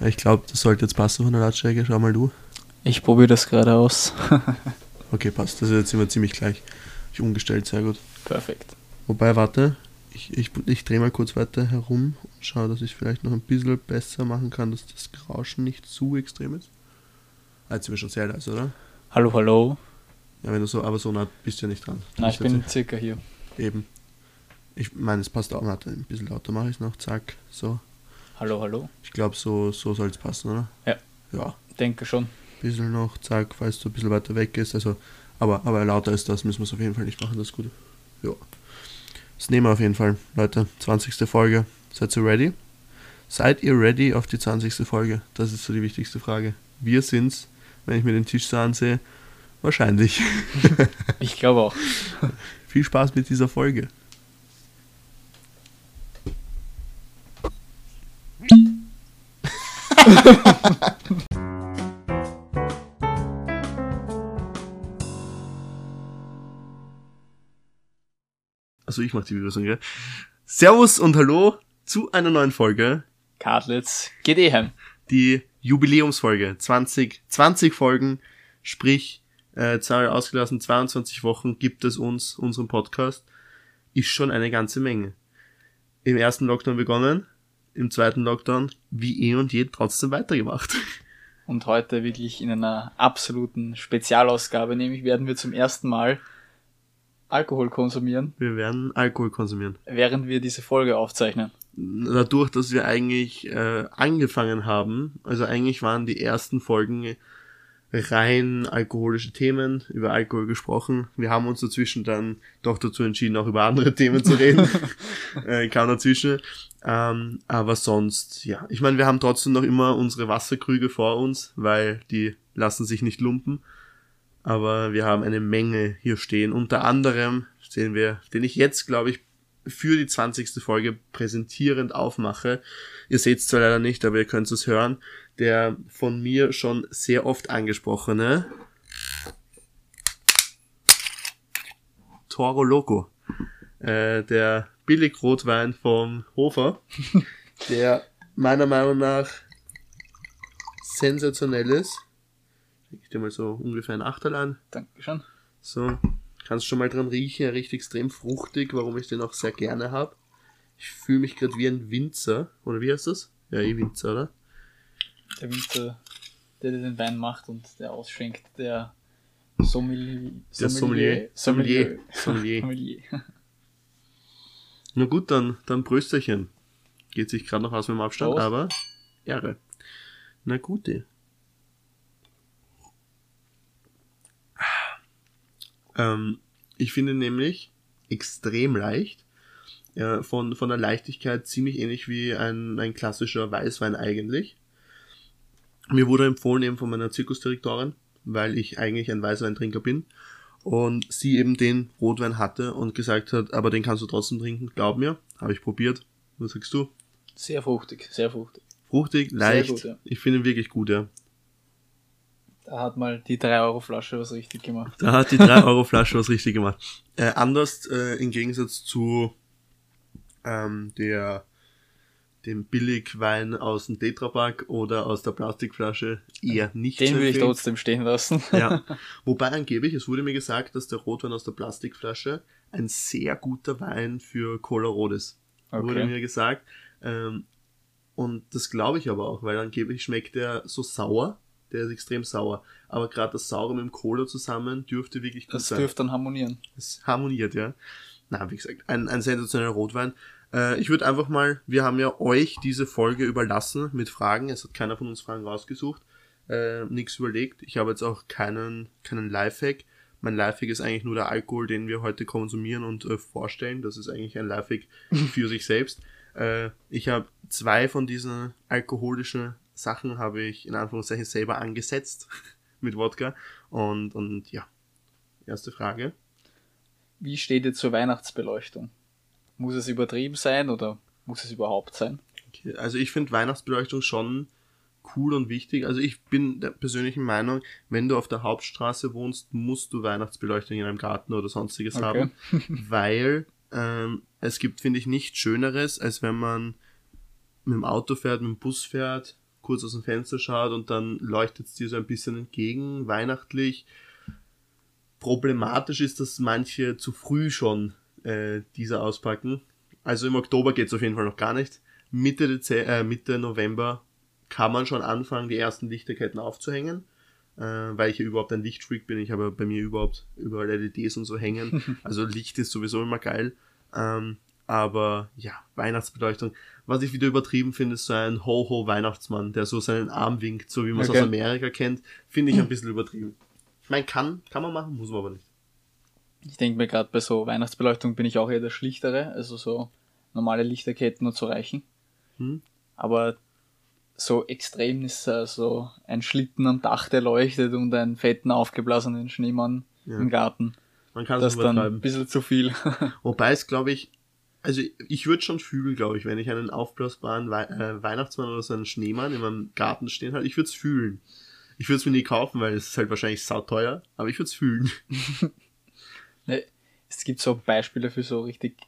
Ich glaube, das sollte jetzt passen von der Lautstärke. Schau mal du. Ich probiere das gerade aus. Okay, passt. Das ist jetzt immer ziemlich gleich. Ich umgestellt, sehr gut. Perfekt. Wobei, warte, ich, ich, ich drehe mal kurz weiter herum und schaue, dass ich vielleicht noch ein bisschen besser machen kann, dass das Rauschen nicht zu extrem ist. Ah, jetzt sind wir schon sehr leise, oder? Hallo, hallo. Ja, wenn du so, aber so nah bist du ja nicht dran. Du bist ich bin circa hier. Eben. Ich meine, es passt auch. Warte, ein bisschen lauter mache ich es noch. Zack, so. Hallo, hallo. Ich glaube, so, so soll es passen, oder? Ja. Ja, Denke schon. bisschen noch, zack, falls du ein bisschen weiter weg ist. Also, aber, aber lauter ist das, müssen wir es auf jeden Fall nicht machen, das ist gut. Ja. Das nehmen wir auf jeden Fall, Leute. 20. Folge. Seid ihr ready? Seid ihr ready auf die 20. Folge? Das ist so die wichtigste Frage. Wir sind's, wenn ich mir den Tisch so ansehe, wahrscheinlich. Ich glaube auch. Viel Spaß mit dieser Folge. Also ich mach die Begrüßung, gell? Servus und Hallo zu einer neuen Folge, Kartlitz geht eh heim. die Jubiläumsfolge. 20, 20 Folgen, sprich, äh, Zahl ausgelassen, 22 Wochen gibt es uns, unseren Podcast, ist schon eine ganze Menge. Im ersten Lockdown begonnen, im zweiten Lockdown, wie eh und je, trotzdem weitergemacht. Und heute wirklich in einer absoluten Spezialausgabe, nämlich werden wir zum ersten Mal Alkohol konsumieren, Wir werden Alkohol konsumieren. während wir diese Folge aufzeichnen. dadurch, dass wir eigentlich äh, angefangen haben, also eigentlich waren die ersten Folgen rein alkoholische Themen, über Alkohol gesprochen. Wir haben uns dazwischen dann doch dazu entschieden, auch über andere Themen zu reden. äh, kam dazwischen. Ähm, aber sonst, ja. Ich meine, wir haben trotzdem noch immer unsere Wasserkrüge vor uns, weil die lassen sich nicht lumpen. Aber wir haben eine Menge hier stehen. Unter anderem sehen wir, den ich jetzt, glaube ich, für die 20. Folge präsentierend aufmache. Ihr seht es zwar leider nicht, aber ihr könnt es hören. Der von mir schon sehr oft angesprochene Toro Loco. Äh, der Billigrotwein vom Hofer, der meiner Meinung nach sensationell ist. Ich dir mal so ungefähr ein Achterlein. Dankeschön. So, kannst schon mal dran riechen, er riecht extrem fruchtig, warum ich den auch sehr gerne habe. Ich fühle mich gerade wie ein Winzer, oder wie heißt das? Ja, eh Winzer, oder? Der Winzer, der den Wein macht und der ausschenkt, der Sommelier. Der Sommelier. Sommelier. Sommelier. Sommelier. Na gut, dann, dann Prösterchen. Geht sich gerade noch aus mit dem Abstand, Prost. aber Ehre. Na gute. Ähm, ich finde nämlich extrem leicht. Ja, von, von der Leichtigkeit ziemlich ähnlich wie ein, ein klassischer Weißwein eigentlich. Mir wurde empfohlen eben von meiner Zirkusdirektorin, weil ich eigentlich ein Weißweintrinker bin. Und sie eben den Rotwein hatte und gesagt hat, aber den kannst du trotzdem trinken, glaub mir. Habe ich probiert. Was sagst du? Sehr fruchtig, sehr fruchtig. Fruchtig, leicht. gut, ja. Ich finde ihn wirklich gut, ja. Da hat mal die 3-Euro-Flasche was richtig gemacht. Da hat die 3 Euro Flasche was richtig gemacht. Äh, anders äh, im Gegensatz zu ähm, der dem Billigwein aus dem Tetrapack oder aus der Plastikflasche eher nicht Den würde ich trotzdem stehen lassen. Ja. Wobei angeblich, es wurde mir gesagt, dass der Rotwein aus der Plastikflasche ein sehr guter Wein für Cola Rot ist. Wurde Okay. mir gesagt. Ähm, und das glaube ich aber auch, weil angeblich schmeckt der so sauer. Der ist extrem sauer. Aber gerade das Saure mit dem Cola zusammen dürfte wirklich gut Das sein. dürfte dann harmonieren. Es harmoniert, ja. Na, wie gesagt, ein, ein sensationeller Rotwein. Äh, ich würde einfach mal, wir haben ja euch diese Folge überlassen mit Fragen. Es hat keiner von uns Fragen rausgesucht. Äh, Nichts überlegt. Ich habe jetzt auch keinen, keinen Lifehack. Mein Lifehack ist eigentlich nur der Alkohol, den wir heute konsumieren und äh, vorstellen. Das ist eigentlich ein Lifehack für sich selbst. Äh, ich habe zwei von diesen alkoholischen Sachen habe ich in Anführungszeichen selber angesetzt mit Wodka. Und, und ja, erste Frage. Wie steht ihr zur Weihnachtsbeleuchtung? Muss es übertrieben sein oder muss es überhaupt sein? Okay, Also ich finde Weihnachtsbeleuchtung schon cool und wichtig. Also ich bin der persönlichen Meinung, wenn du auf der Hauptstraße wohnst, musst du Weihnachtsbeleuchtung in einem Garten oder sonstiges Okay. haben, weil ähm, es gibt, finde ich, nichts Schöneres, als wenn man mit dem Auto fährt, mit dem Bus fährt, kurz aus dem Fenster schaut und dann leuchtet es dir so ein bisschen entgegen, weihnachtlich. Problematisch ist, dass manche zu früh schon äh, diese auspacken. Also im Oktober geht es auf jeden Fall noch gar nicht. Mitte, Dezember, äh, Mitte November kann man schon anfangen, die ersten Lichterketten aufzuhängen, äh, weil ich ja überhaupt ein Lichtfreak bin. Ich habe bei mir überhaupt überall LEDs und so hängen. Also Licht ist sowieso immer geil. Ähm, aber ja, Weihnachtsbeleuchtung. Was ich wieder übertrieben finde, ist so ein Ho-Ho-Weihnachtsmann, der so seinen Arm winkt, so wie man es Okay. aus Amerika kennt. Finde ich ein bisschen übertrieben. Ich meine, kann, kann man machen, muss man aber nicht. Ich denke mir gerade bei so Weihnachtsbeleuchtung bin ich auch eher der Schlichtere, also so normale Lichterketten nur zu reichen. Hm? Aber so extrem ist äh, so ein Schlitten am Dach, der leuchtet und einen fetten aufgeblasenen Schneemann Ja. im Garten. Man kann Das dann ein bisschen zu viel. Wobei es, glaube ich, also ich würde schon fühlen, glaube ich, wenn ich einen aufblasbaren Wei äh, Weihnachtsmann oder so einen Schneemann in meinem Garten stehen habe, ich würde es fühlen. Ich würde es mir nie kaufen, weil es ist halt wahrscheinlich sauteuer, aber ich würde es fühlen. Ne, es gibt so Beispiele für so richtig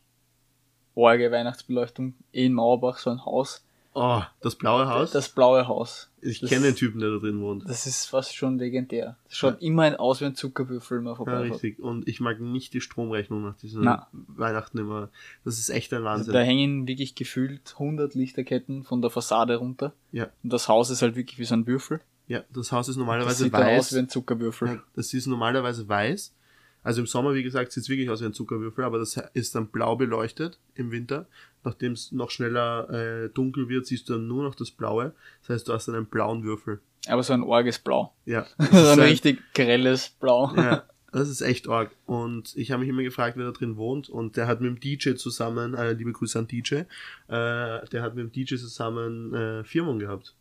orge Weihnachtsbeleuchtung. In Mauerbach so ein Haus. Oh, das blaue Haus. Das blaue Haus. ich das- kenne den Typen, der da drin wohnt. Das ist fast schon legendär. Das schaut immer aus wie ein Zuckerwürfel, wenn man Ja, richtig. Und ich mag nicht die Stromrechnung nach diesen Na. Weihnachten immer. Das ist echt ein Also Wahnsinn. da hängen wirklich gefühlt 100 Lichterketten von der Fassade runter. Ja. Und das Haus ist halt wirklich wie so ein Würfel. ja, das Haus ist Das normalerweise sieht dann aus weiß. wie ein Zuckerwürfel. Ja, das ist normalerweise weiß. Also im Sommer, wie gesagt, sieht es wirklich aus wie ein Zuckerwürfel, aber das ist dann blau beleuchtet im Winter. Nachdem es noch schneller äh, dunkel wird, siehst du dann nur noch das Blaue. Das heißt, du hast dann einen blauen Würfel. Aber so ein orges Blau. Ja. so ein richtig grelles Blau. ja, das ist echt arg. Und ich habe mich immer gefragt, wer da drin wohnt. Und der hat mit dem DJ zusammen, äh, liebe Grüße an DJ, äh, der hat mit dem DJ zusammen äh, Firmung gehabt.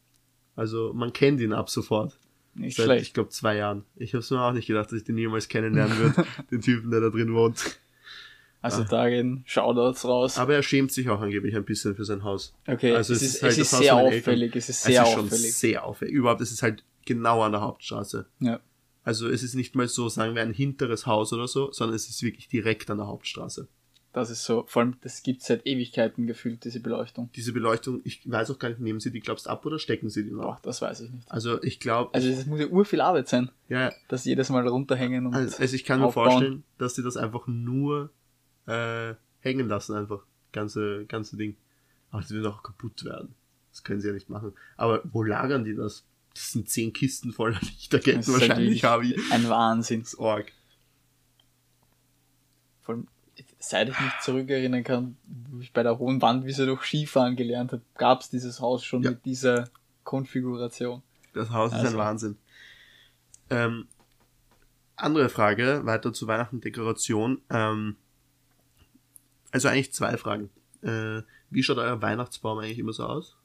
Also man kennt ihn ab sofort. Nicht Seit, schlecht. ich glaube, zwei Jahren. Ich habe es mir auch nicht gedacht, dass ich den jemals kennenlernen würde, den Typen, der da drin wohnt. Also da gehen Shoutouts raus. Aber er schämt sich auch angeblich ein bisschen für sein Haus. Okay, also es es ist, halt es ist sehr auffällig. Es ist sehr es ist schon auffällig. sehr auffällig. Überhaupt, es ist halt genau an der Hauptstraße. Ja. Also es ist nicht mal so, sagen wir, ein hinteres Haus oder so, sondern es ist wirklich direkt an der Hauptstraße. Das ist so, vor allem, das gibt seit Ewigkeiten gefühlt, diese Beleuchtung. Diese Beleuchtung, ich weiß auch gar nicht, nehmen sie die, glaubst ab oder stecken sie die noch? Boah, das weiß ich nicht. Also ich glaube, Also das muss ja urviel Arbeit sein, ja, das jedes Mal runterhängen und also also ich kann mir aufbauen. vorstellen, dass sie das einfach nur äh, hängen lassen, einfach. Ganze, ganze Ding. Aber das wird auch kaputt werden. Das können sie ja nicht machen. Aber wo lagern die das? Das sind zehn Kisten voller Lichterketten wahrscheinlich, habe ich. ein Wahnsinn. Das ist arg. Vor allem, seit ich mich zurückerinnern kann, wo ich bei der Hohen Wandwiese durch Skifahren gelernt habe, gab es dieses Haus schon Ja. mit dieser Konfiguration. Das Haus ist Also. ein Wahnsinn. Ähm, andere Frage, weiter zu Weihnachten Dekoration. Ähm, also eigentlich zwei Fragen. Äh, wie schaut euer Weihnachtsbaum eigentlich immer so aus?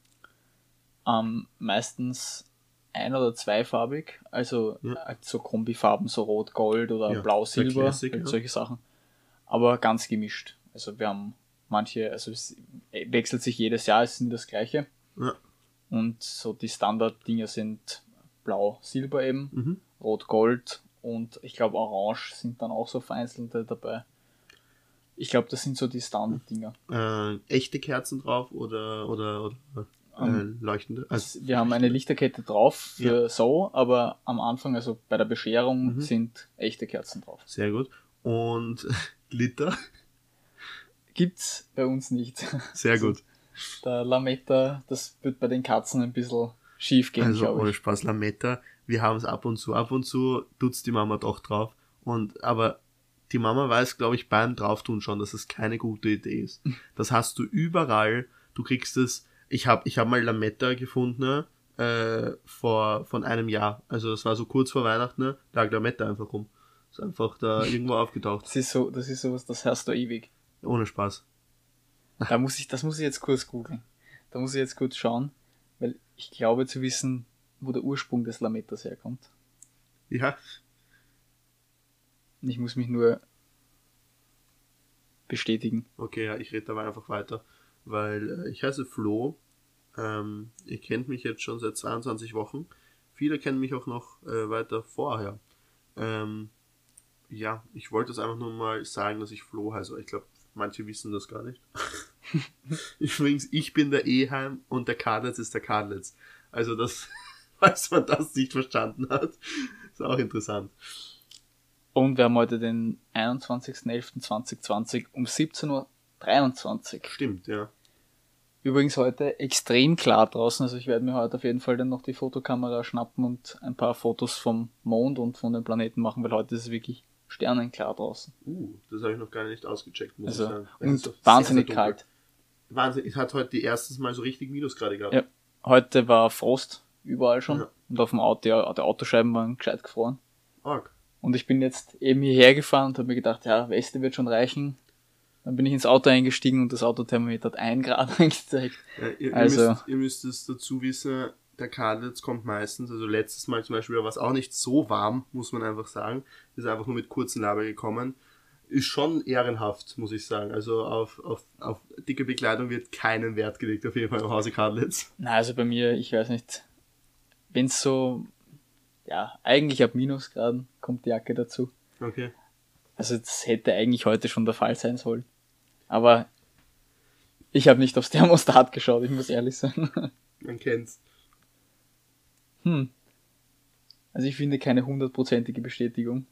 Ähm, meistens ein- oder zweifarbig, also Ja. so Kombifarben, so Rot-Gold oder Ja, Blau-Silber, halt solche Sachen. Aber ganz gemischt. Also wir haben manche, also es wechselt sich jedes Jahr, es nie das gleiche. Ja. Und so die Standard-Dinge sind Blau-Silber eben, Mhm. Rot-Gold und ich glaube Orange sind dann auch so vereinzelte dabei. Ich glaube, das sind so die Standard-Dinger. Äh, echte Kerzen drauf oder, oder, oder äh, leuchtende? Also, Wir haben eine Lichterkette drauf für so, aber am Anfang, also bei der Bescherung, Mhm. sind echte Kerzen drauf. sehr gut. Und Glitter? Gibt's bei uns nicht. Sehr gut. Der Lametta, das wird bei den Katzen ein bisschen schief gehen, Also ohne. Spaß, Lametta, wir haben es ab und zu, ab und zu tut's die Mama doch drauf. Und aber die Mama weiß, glaube ich, beim Drauftun schon, dass es keine gute Idee ist. Das hast du überall. Du kriegst es. Ich habe ich hab mal Lametta gefunden äh, vor von einem Jahr. Also das war so kurz vor Weihnachten, ne? lag Lametta einfach rum. Ist einfach da irgendwo aufgetaucht. Das ist so, das ist sowas, das hörst du ewig. Ohne Spaß. Da muss ich, das muss ich jetzt kurz googeln. Da muss ich jetzt kurz schauen, weil ich glaube zu wissen, wo der Ursprung des Lamettas herkommt. Ja, ich muss mich nur bestätigen. Okay, ja, ich rede aber einfach weiter, weil äh, ich heiße Flo. Ähm, ihr kennt mich jetzt schon seit 22 Wochen. Viele kennen mich auch noch äh, weiter vorher. Ähm, ja, ich wollte es einfach nur mal sagen, dass ich Flo heiße. Ich glaube, manche wissen das gar nicht. Übrigens, ich bin der Eheim und der Kadlitz ist der Kadlitz. Also das, falls man das nicht verstanden hat, ist auch interessant. Und wir haben heute den 21.11.2020 um 17.23 Uhr. Stimmt, ja. Übrigens heute extrem klar draußen, also ich werde mir heute auf jeden Fall dann noch die Fotokamera schnappen und ein paar Fotos vom Mond und von den Planeten machen, weil heute ist es wirklich sternenklar draußen. Uh, das habe ich noch gar nicht ausgecheckt, muss Also, ich sagen. Ist und doch wahnsinnig sehr, sehr kalt. Wahnsinn, es hat heute die erstes Mal so richtig Minusgrade gehabt. Ja. Heute war Frost überall schon Ja. und auf dem Auto, ja, die Autoscheiben waren gescheit gefroren. Arg. Und ich bin jetzt eben hierher gefahren und habe mir gedacht, ja, Weste wird schon reichen. Dann bin ich ins Auto eingestiegen und das Autothermometer hat ein Grad angezeigt. Ja, ihr, Also- ihr, müsst, ihr müsst es dazu wissen, der Kadetz kommt meistens, also letztes Mal zum Beispiel war es auch nicht so warm, muss man einfach sagen. Ist einfach nur mit kurzen Laber gekommen. Ist schon ehrenhaft, muss ich sagen. Also auf, auf, auf dicke Bekleidung wird keinen Wert gelegt, auf jeden Fall im Hause Kadetz. Na, also bei mir, ich weiß nicht, wenn's so, ja, eigentlich ab Minusgraden kommt die Jacke dazu. Okay. Also das hätte eigentlich heute schon der Fall sein sollen. Aber ich habe nicht aufs Thermostat geschaut, ich muss ehrlich sein. Man kennt's. Hm. Also ich finde keine hundertprozentige Bestätigung.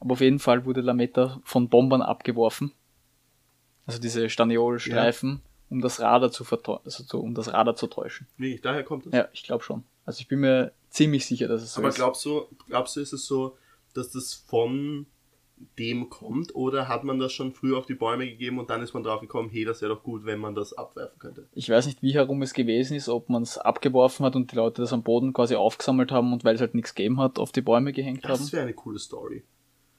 Aber auf jeden Fall wurde Lametta von Bombern abgeworfen. Also diese Staniolstreifen, um das Radar zu vertäuschen, also zu, um das Radar zu täuschen. Wirklich, daher kommt es. Ja, ich glaube schon. Also ich bin mir ziemlich sicher, dass es so Aber ist. glaubst du, glaubst du, ist es so, dass das von dem kommt oder hat man das schon früher auf die Bäume gegeben und dann ist man drauf gekommen, hey, das wäre doch gut, wenn man das abwerfen könnte. Ich weiß nicht, wie herum es gewesen ist, ob man es abgeworfen hat und die Leute das am Boden quasi aufgesammelt haben und weil es halt nichts gegeben hat, auf die Bäume gehängt haben. Das wäre eine coole Story.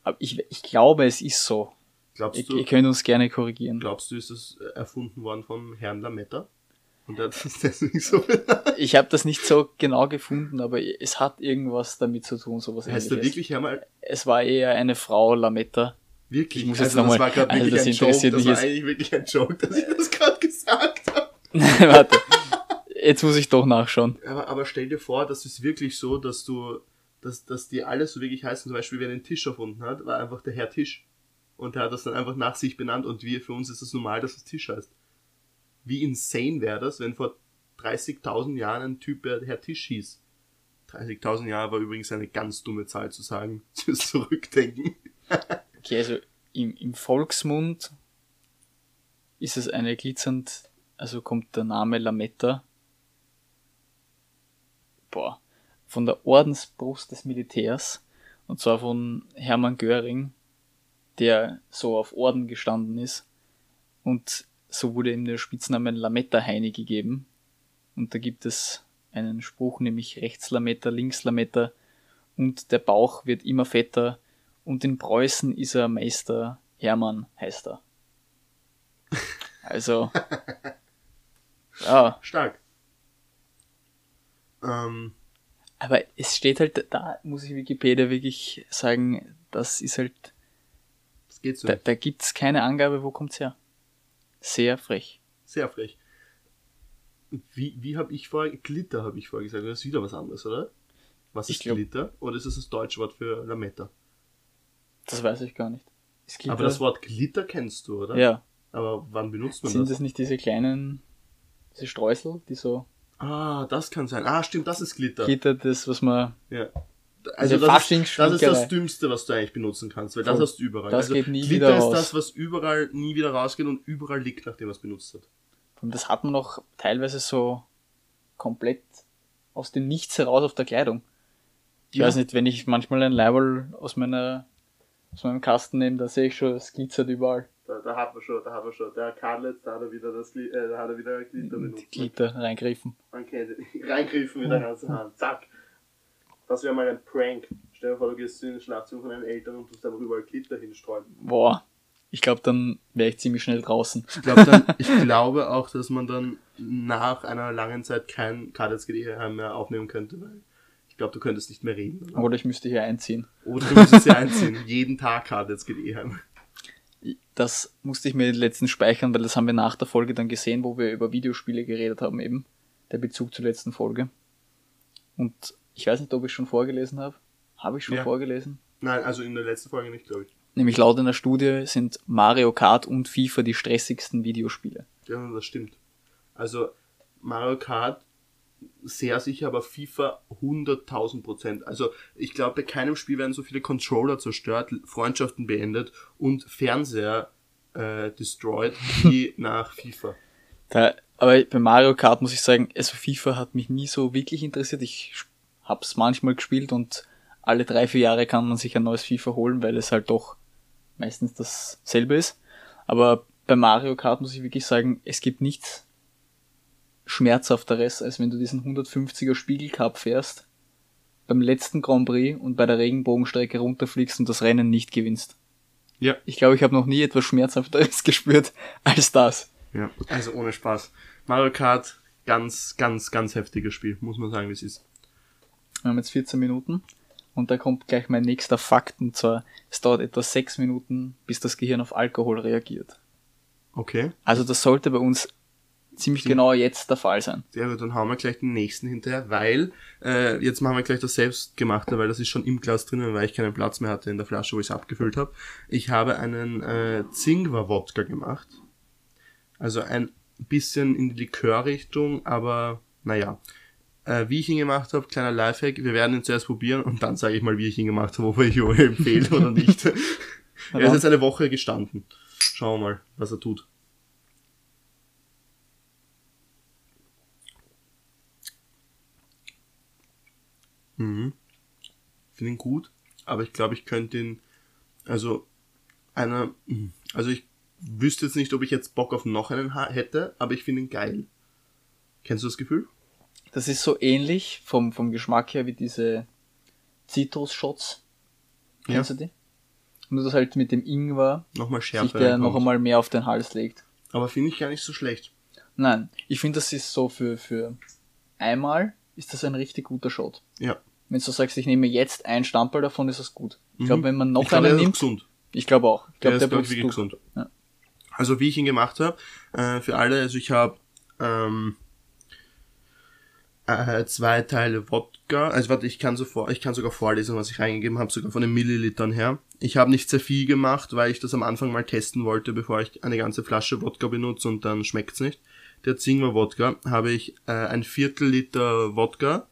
Aber ich, ich glaube, es ist so. Glaubst Ihr, du, ihr könnt uns gerne korrigieren. glaubst du, ist es erfunden worden vom Herrn Lametta? Und er hat das deswegen so Ich habe das nicht so genau gefunden, aber es hat irgendwas damit zu tun, sowas Heißt er ähnliches. wirklich Herr Es war eher eine Frau Lametta. Wirklich? Ich muss jetzt also, noch das mal- war gerade also wirklich das ein Joke. Das war jetzt. eigentlich wirklich ein Joke, dass ich das gerade gesagt habe. Warte. Jetzt muss ich doch nachschauen. Aber, aber stell dir vor, das ist wirklich so, dass du, dass, dass die alle so wirklich heißen. Zum Beispiel, wer den Tisch erfunden hat, war einfach der Herr Tisch. Und der hat das dann einfach nach sich benannt und wir, für uns ist es normal, dass es Tisch heißt. Wie insane wäre das, wenn vor 30.000 Jahren ein Typ Herr Tisch hieß? 30.000 Jahre war übrigens eine ganz dumme Zahl zu sagen, fürs Zurückdenken. Okay, also im, im Volksmund ist es eine glitzernd, also kommt der Name Lametta. Boah. Von der Ordensbrust des Militärs. Und zwar von Hermann Göring, der so auf Orden gestanden ist. Und so wurde ihm der Spitzname Lametta Heini gegeben. Und da gibt es einen Spruch, nämlich rechts Lametta, links Lametta und der Bauch wird immer fetter und in Preußen ist er Meister Hermann, heißt er. Also, ja, Stark. Ähm, aber es steht halt, da muss ich Wikipedia wirklich sagen, das ist halt, das geht so da, da gibt's keine Angabe, wo kommt's her. Sehr frech. Sehr frech. Wie, wie habe ich vorher, Glitter habe ich vorher gesagt, das ist wieder was anderes, oder? Was ist glaub- Glitter? Oder ist das das deutsche Wort für Lametta? Das weiß ich gar nicht. Aber das Wort Glitter kennst du, oder? ja, Aber wann benutzt man sind das? das nicht diese kleinen, diese Streusel, die so Ah, das kann sein. Ah, stimmt, das ist Glitter. Gitter, das, was man, ja. Also das ist, das ist das Dümmste, was du eigentlich benutzen kannst, weil das hast du überall. Das also geht nie Glitter wieder ist raus. das, was überall nie wieder rausgeht und überall liegt, nachdem man es benutzt hat. Und das hat man auch teilweise so komplett aus dem Nichts heraus auf der Kleidung. Ich Ja. weiß nicht, wenn ich manchmal ein Leiberl aus meiner aus meinem Kasten nehme, da sehe ich schon, es glitzert überall. Da, da hat man schon, da hat man schon. Der Karlitz, da hat er wieder das äh, da hat er wieder Glitter benutzt. Glitter reingriffen. Man kennt es. Reingriffen mit der ganzen Hand. Zack. Das wäre mal ein Prank. Stell dir vor, du gehst in den Schlafzimmer von deinen Eltern und tust einfach überall Glitter hinstreuen. Boah. Ich glaube, dann wäre ich ziemlich schnell draußen. Ich, glaub, dann, ich glaube auch, dass man dann nach einer langen Zeit kein KDSGD mehr aufnehmen könnte, weil ich glaube, du könntest nicht mehr reden. Oder, Oder ich müsste hier einziehen. oder du müsstest ja einziehen. Jeden Tag heim. Das musste ich mir letztens speichern, weil das haben wir nach der Folge dann gesehen, wo wir über Videospiele geredet haben eben. Der Bezug zur letzten Folge. Und ich weiß nicht, ob ich schon vorgelesen habe. Habe ich schon Ja. vorgelesen? Nein, also in der letzten Folge nicht, glaube ich. Nämlich laut einer Studie sind Mario Kart und FIFA die stressigsten Videospiele. Ja, das stimmt. Also Mario Kart sehr sicher, aber FIFA 100.000 Prozent. Also ich glaube, bei keinem Spiel werden so viele Controller zerstört, Freundschaften beendet und Fernseher äh, destroyed wie nach FIFA. Da, aber bei Mario Kart muss ich sagen, also FIFA hat mich nie so wirklich interessiert. Ich hab's manchmal gespielt und alle drei, vier Jahre kann man sich ein neues FIFA holen, weil es halt doch meistens dasselbe ist. Aber bei Mario Kart muss ich wirklich sagen, es gibt nichts schmerzhafteres, als wenn du diesen 150er Spiegelcup fährst, beim letzten Grand Prix und bei der Regenbogenstrecke runterfliegst und das Rennen nicht gewinnst. Ja. Ich glaube, ich habe noch nie etwas Schmerzhafteres gespürt als das. Ja, also ohne Spaß. Mario Kart, ganz, ganz, ganz heftiges Spiel, muss man sagen, wie es ist. Wir haben jetzt 14 Minuten und da kommt gleich mein nächster Fakt und zwar, es dauert etwa 6 Minuten, bis das Gehirn auf Alkohol reagiert. Okay. Also das sollte bei uns ziemlich genau jetzt der Fall sein. Ja, dann hauen wir gleich den nächsten hinterher, weil äh, jetzt machen wir gleich das selbstgemachte, weil das ist schon im Glas drinnen, weil ich keinen Platz mehr hatte in der Flasche, wo ich es abgefüllt habe. Ich habe einen äh, Zingwer-Wodka gemacht. Also ein bisschen in die Likörrichtung, aber naja. Äh, wie ich ihn gemacht habe, kleiner Lifehack, wir werden ihn zuerst probieren und dann sage ich mal, wie ich ihn gemacht habe, ob ich ihn empfehle oder nicht. er ist jetzt eine Woche gestanden. Schauen wir mal, was er tut. Mhm. Finde ihn gut, aber ich glaube, ich könnte ihn, also einer, also ich wüsste jetzt nicht, ob ich jetzt Bock auf noch einen hätte, aber ich finde ihn geil. Kennst du das Gefühl? Das ist so ähnlich vom, vom Geschmack her wie diese Citrus-Shots. Kennst Ja. du die? Nur dass halt mit dem Ingwer Nochmal schärfer. sich der noch einmal mehr auf den Hals legt. Aber finde ich gar nicht so schlecht. Nein, ich finde, das ist so für, für einmal ist das ein richtig guter Shot. Ja. Wenn du sagst, ich nehme jetzt ein Stamperl davon, ist das gut. Ich glaube, wenn man noch Mhm. ich glaube, einen der ist nimmt, gesund. ich glaube auch. Ich Der glaube, ist, der ich, bringt wirklich gesund. Ja. Also wie ich ihn gemacht habe, äh, für alle, also ich habe ähm, äh, zwei Teile Wodka, also warte, ich kann, so vor, ich kann sogar vorlesen, was ich reingegeben habe, sogar von den Millilitern her. Ich habe nicht sehr viel gemacht, weil ich das am Anfang mal testen wollte, bevor ich eine ganze Flasche Wodka benutze und dann schmeckt's nicht. Der Zingwer Wodka habe ich äh, ein Viertel Liter Wodka,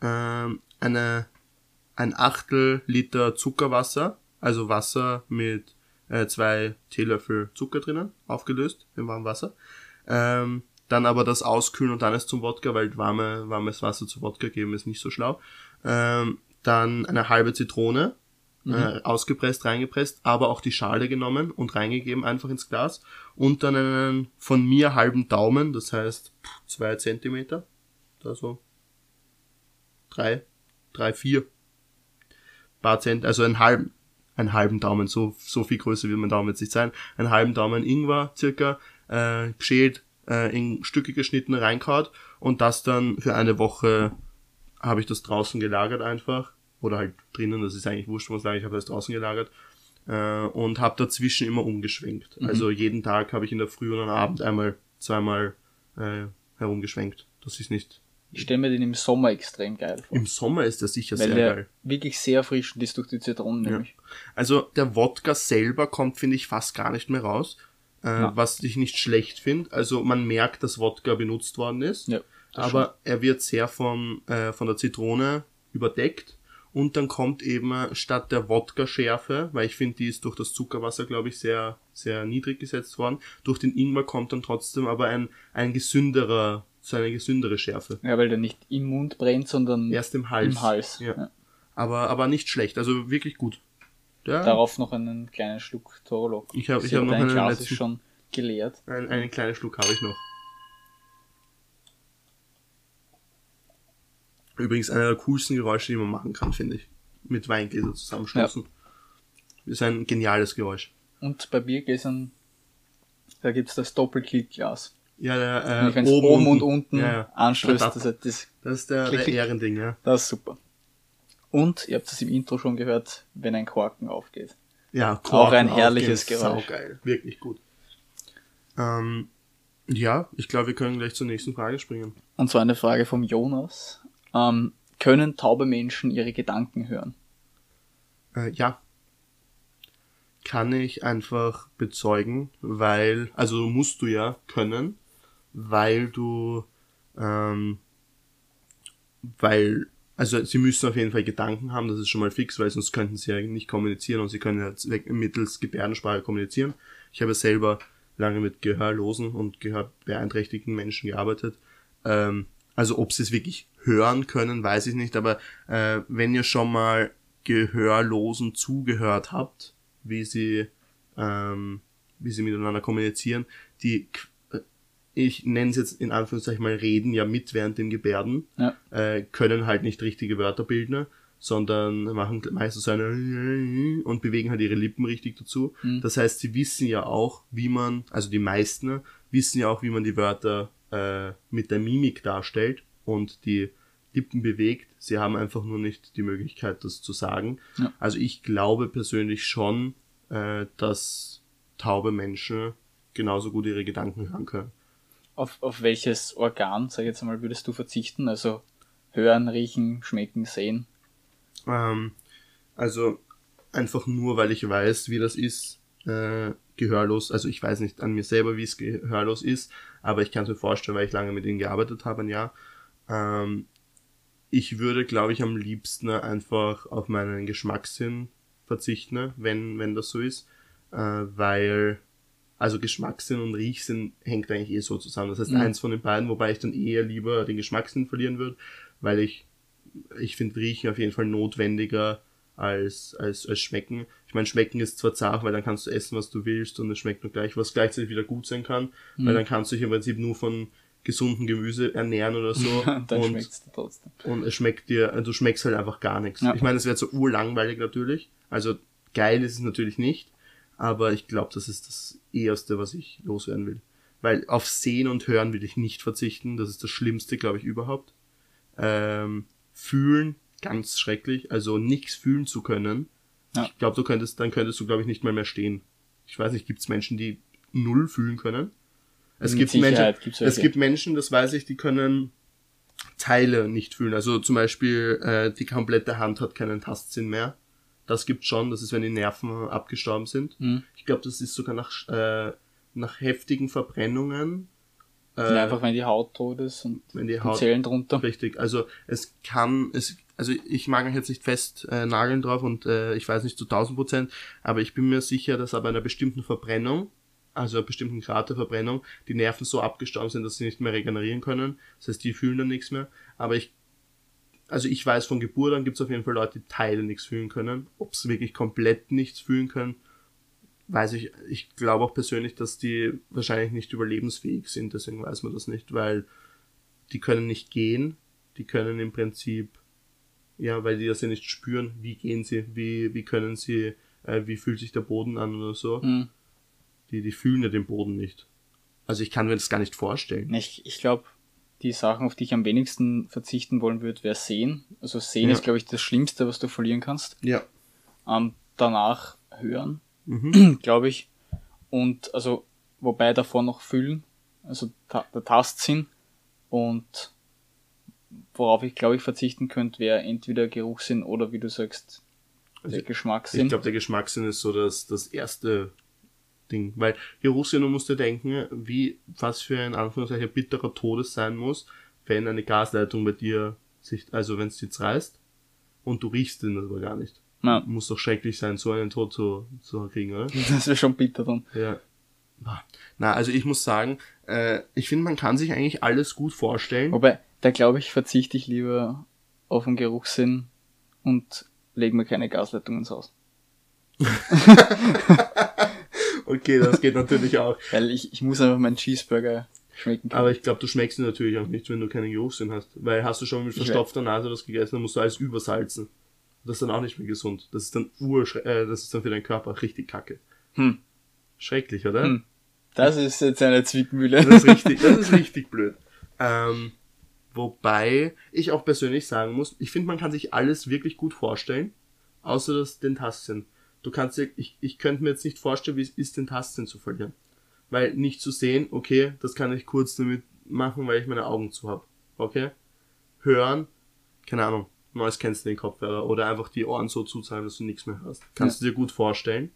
ähm, eine ein Achtel Liter Zuckerwasser, also Wasser mit äh, zwei Teelöffel Zucker drinnen, aufgelöst im warmen Wasser. Ähm, dann aber das auskühlen und dann es zum Wodka, weil warme, warmes Wasser zu Wodka geben ist nicht so schlau. Ähm, dann eine halbe Zitrone, äh, ausgepresst, reingepresst, aber auch die Schale genommen und reingegeben einfach ins Glas. Und dann einen von mir halben Daumen, das heißt zwei Zentimeter, da so drei, drei, vier paar Zent, also einen halben, einen halben Daumen, so, so viel größer wird mein Daumen jetzt nicht sein, einen halben Daumen Ingwer circa, äh, geschält, äh, in Stücke geschnitten reinkaut und das dann für eine Woche habe ich das draußen gelagert einfach, oder halt drinnen, das ist eigentlich wurscht, muss sagen, ich habe das draußen gelagert, äh, und habe dazwischen immer umgeschwenkt. Also jeden Tag habe ich in der Früh und am Abend einmal, zweimal äh, herumgeschwenkt. Das ist nicht. Ich stelle mir den im Sommer extrem geil vor. Im Sommer ist das sicher weil sehr der geil. wirklich sehr erfrischend ist durch die Zitronen nämlich. Also der Wodka selber kommt, finde ich, fast gar nicht mehr raus. Äh, Ja. Was ich nicht schlecht finde. Also man merkt, dass Wodka benutzt worden ist. Ja, aber er wird sehr vom, äh, von der Zitrone überdeckt. Und dann kommt eben statt der Wodka-Schärfe, weil ich finde, die ist durch das Zuckerwasser, glaube ich, sehr, sehr niedrig gesetzt worden. Durch den Ingwer kommt dann trotzdem aber ein, ein gesünderer, so eine gesündere Schärfe. Ja, weil der nicht im Mund brennt, sondern Erst im Hals. im Hals. Ja. Ja. Aber, aber nicht schlecht, also wirklich gut. Ja, Darauf noch einen kleinen Schluck Torolo. Ich hab- ich hab noch einen Glas letzten- schon geleert. ein, einen kleinen Schluck habe ich noch. Übrigens einer der coolsten Geräusche, die man machen kann, finde ich. Mit Weingläser zusammenstoßen. Ist ein geniales Geräusch. Und bei Biergläsern, da gibt's das Doppelklickglas. Ja, der, äh, wenn's oben, und unten Ja, ja. anstößt, Das- das, ist der, der. Ehrending, ja. das ist super. Und, ihr habt es im Intro schon gehört, wenn ein Korken aufgeht. Ja, Auch ein Korken herrliches aufgehen, Geräusch. Saugeil, wirklich gut. Ähm, ja, ich glaube, wir können gleich zur nächsten Frage springen. Und zwar eine Frage vom Jonas. Ähm, können taube Menschen ihre Gedanken hören? Äh, ja. Kann ich einfach bezeugen, weil, also musst du ja können, weil du ähm, weil, also sie müssen auf jeden Fall Gedanken haben, das ist schon mal fix, weil sonst könnten sie ja nicht kommunizieren und sie können ja mittels Gebärdensprache kommunizieren. Ich habe selber lange mit gehörlosen und gehörbeeinträchtigten Menschen gearbeitet. Ähm, also ob sie es wirklich hören können, weiß ich nicht, aber äh, wenn ihr schon mal Gehörlosen zugehört habt, wie sie, ähm, wie sie miteinander kommunizieren, die ich nenne es jetzt in Anführungszeichen mal reden ja mit während den Gebärden, ja. äh, können halt nicht richtige Wörter bilden, sondern machen meistens so eine und bewegen halt ihre Lippen richtig dazu. Mhm. Das heißt, sie wissen ja auch, wie man, also die meisten wissen ja auch, wie man die Wörter äh, mit der Mimik darstellt und die Lippen bewegt. Sie haben einfach nur nicht die Möglichkeit, das zu sagen. Ja. Also ich glaube persönlich schon, äh, dass taube Menschen genauso gut ihre Gedanken hören können. Auf, auf welches Organ, sag ich jetzt einmal, würdest du verzichten? Also hören, riechen, schmecken, sehen? Ähm, also einfach nur, weil ich weiß, wie das ist, äh, gehörlos. Also ich weiß nicht an mir selber, wie es gehörlos ist, aber ich kann es mir vorstellen, weil ich lange mit ihnen gearbeitet habe, ein. Ähm, ich würde, glaube ich, am liebsten einfach auf meinen Geschmackssinn verzichten, wenn, wenn das so ist, äh, weil also Geschmackssinn und Riechsinn hängt eigentlich eh so zusammen. Das heißt, mhm. eins von den beiden, wobei ich dann eher lieber den Geschmackssinn verlieren würde, weil ich, ich finde Riechen auf jeden Fall notwendiger als, als, als Schmecken. Ich meine, Schmecken ist zwar zart, weil dann kannst du essen, was du willst und es schmeckt nur gleich, was gleichzeitig wieder gut sein kann, mhm. weil dann kannst du dich im Prinzip nur von gesunden Gemüse ernähren oder so. dann und, schmeckt's dir trotzdem. Und es schmeckt dir, du schmeckst halt einfach gar nichts. Ja. Ich meine, es wäre so urlangweilig natürlich. Also geil ist es natürlich nicht, aber ich glaube, das ist das Erste, was ich loswerden will. Weil auf Sehen und Hören will ich nicht verzichten. Das ist das Schlimmste, glaube ich, überhaupt. Ähm, fühlen, ganz schrecklich. Also nichts fühlen zu können. Ja. Ich glaube, du könntest, dann könntest du, glaube ich, nicht mal mehr stehen. Ich weiß nicht, gibt es Menschen, die null fühlen können? Es gibt Menschen, es gibt Menschen, das weiß ich, die können Teile nicht fühlen. Also zum Beispiel äh, die komplette Hand hat keinen Tastsinn mehr. Das gibt schon, das ist, wenn die Nerven abgestorben sind. Mhm. Ich glaube, das ist sogar nach, äh, nach heftigen Verbrennungen. Äh, einfach wenn die Haut tot ist und wenn die, Haut, Zellen drunter. Richtig, also es kann, es, also ich mag mich jetzt nicht fest äh, nageln drauf und äh, ich weiß nicht zu 1000 Prozent, aber ich bin mir sicher, dass ab einer bestimmten Verbrennung, also einer bestimmten Grad der Verbrennung, die Nerven so abgestorben sind, dass sie nicht mehr regenerieren können. Das heißt, die fühlen dann nichts mehr. Aber ich also ich weiß von Geburt an gibt es auf jeden Fall Leute, die Teile nichts fühlen können. Ob sie wirklich komplett nichts fühlen können, weiß ich. Ich glaube auch persönlich, dass die wahrscheinlich nicht überlebensfähig sind, deswegen weiß man das nicht, weil die können nicht gehen, die können im Prinzip, ja, weil die das ja nicht spüren, wie gehen sie, wie, wie können sie, äh, wie fühlt sich der Boden an oder so. Mhm. Die, die fühlen ja den Boden nicht. Also ich kann mir das gar nicht vorstellen. Ich, ich glaube, die Sachen, auf die ich am wenigsten verzichten wollen würde, wäre Sehen. Also Sehen ja. ist, glaube ich, das Schlimmste, was du verlieren kannst. Ja. Ähm, danach Hören, mhm. glaube ich. Und also, wobei davor noch Fühlen, also ta der Tastsinn. Und worauf ich, glaube ich, verzichten könnte, wäre entweder Geruchssinn oder, wie du sagst, der also, Geschmackssinn. Ich glaube, der Geschmackssinn ist so das, das erste Ding. Weil Geruchssinn, du musst dir denken, wie, was für ein Anführungszeichen bitterer Todes sein muss, wenn eine Gasleitung bei dir sich, also wenn es dir reißt und du riechst den aber gar nicht. Ja. Muss doch schrecklich sein, so einen Tod zu, zu kriegen, oder? Das wäre schon bitter dann. Ja. Na, also ich muss sagen, äh, ich finde, man kann sich eigentlich alles gut vorstellen. Wobei, da glaube ich, verzichte ich lieber auf den Geruchssinn und lege mir keine Gasleitung ins Haus. Okay, das geht natürlich auch. Weil ich, ich muss einfach meinen Cheeseburger schmecken können. Aber ich glaube, du schmeckst ihn natürlich auch nicht, wenn du keinen Geruchssinn hast. Weil hast du schon mit verstopfter Nase was gegessen, dann musst du alles übersalzen. Das ist dann auch nicht mehr gesund. Das ist dann ur, äh, das ist dann für deinen Körper richtig kacke. Hm. Schrecklich, oder? Hm. Das ist jetzt eine Zwickmühle. Das ist richtig, das ist richtig blöd. Ähm, wobei ich auch persönlich sagen muss, ich finde, man kann sich alles wirklich gut vorstellen, außer das den Tastsinn. Du kannst dir, ich, ich könnte mir jetzt nicht vorstellen, wie es ist, den Tastsinn zu verlieren. Weil nicht zu sehen, okay, das kann ich kurz damit machen, weil ich meine Augen zu habe. Okay? Hören, keine Ahnung, neues kennst du den Kopfhörer oder einfach die Ohren so zuzahlen, dass du nichts mehr hörst. Kannst ja. du dir gut vorstellen.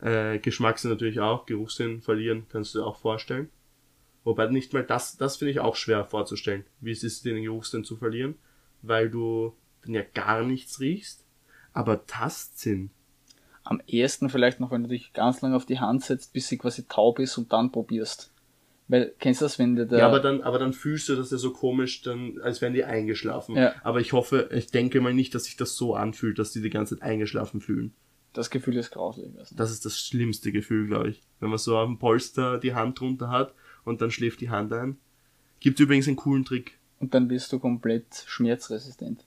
Äh, Geschmackssinn natürlich auch, Geruchssinn verlieren, kannst du dir auch vorstellen. Wobei nicht mal das, das finde ich auch schwer vorzustellen, wie es ist, den Geruchssinn zu verlieren, weil du dann ja gar nichts riechst. Aber Tastsinn, Am ehesten vielleicht noch, wenn du dich ganz lang auf die Hand setzt, bis sie quasi taub ist und dann probierst. Weil, kennst du das, wenn dir der... Ja, aber dann, aber dann fühlst du das ja so komisch, dann, als wären die eingeschlafen. Ja. Aber ich hoffe, ich denke mal nicht, dass sich das so anfühlt, dass die die ganze Zeit eingeschlafen fühlen. das Gefühl ist grauslich. Also. Das ist das schlimmste Gefühl, glaube ich. Wenn man so auf dem Polster die Hand drunter hat und dann schläft die Hand ein. Gibt übrigens einen coolen Trick. Und dann wirst du komplett schmerzresistent.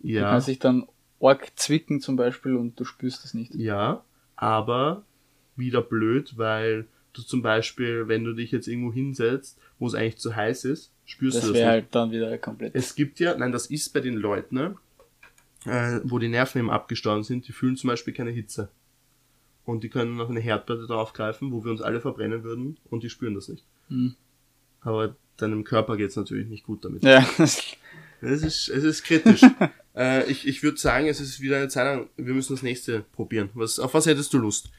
Du Ja, kannst dich dann arg zwicken zum Beispiel und du spürst es nicht. ja, aber wieder blöd, weil du zum Beispiel, wenn du dich jetzt irgendwo hinsetzt, wo es eigentlich zu heiß ist, spürst du Das das wäre nicht. halt dann wieder komplett... Es gibt ja, nein, das ist bei den Leuten, ne, äh, wo die Nerven eben abgestorben sind, die fühlen zum Beispiel keine Hitze. Und die können auf eine Herdplatte draufgreifen, wo wir uns alle verbrennen würden, und die spüren das nicht. Hm. Aber deinem Körper geht's natürlich nicht gut damit. Ja, Es ist, es ist kritisch. äh, ich ich würde sagen, es ist wieder eine Zeit lang, wir müssen das nächste probieren. Was, auf was hättest du Lust?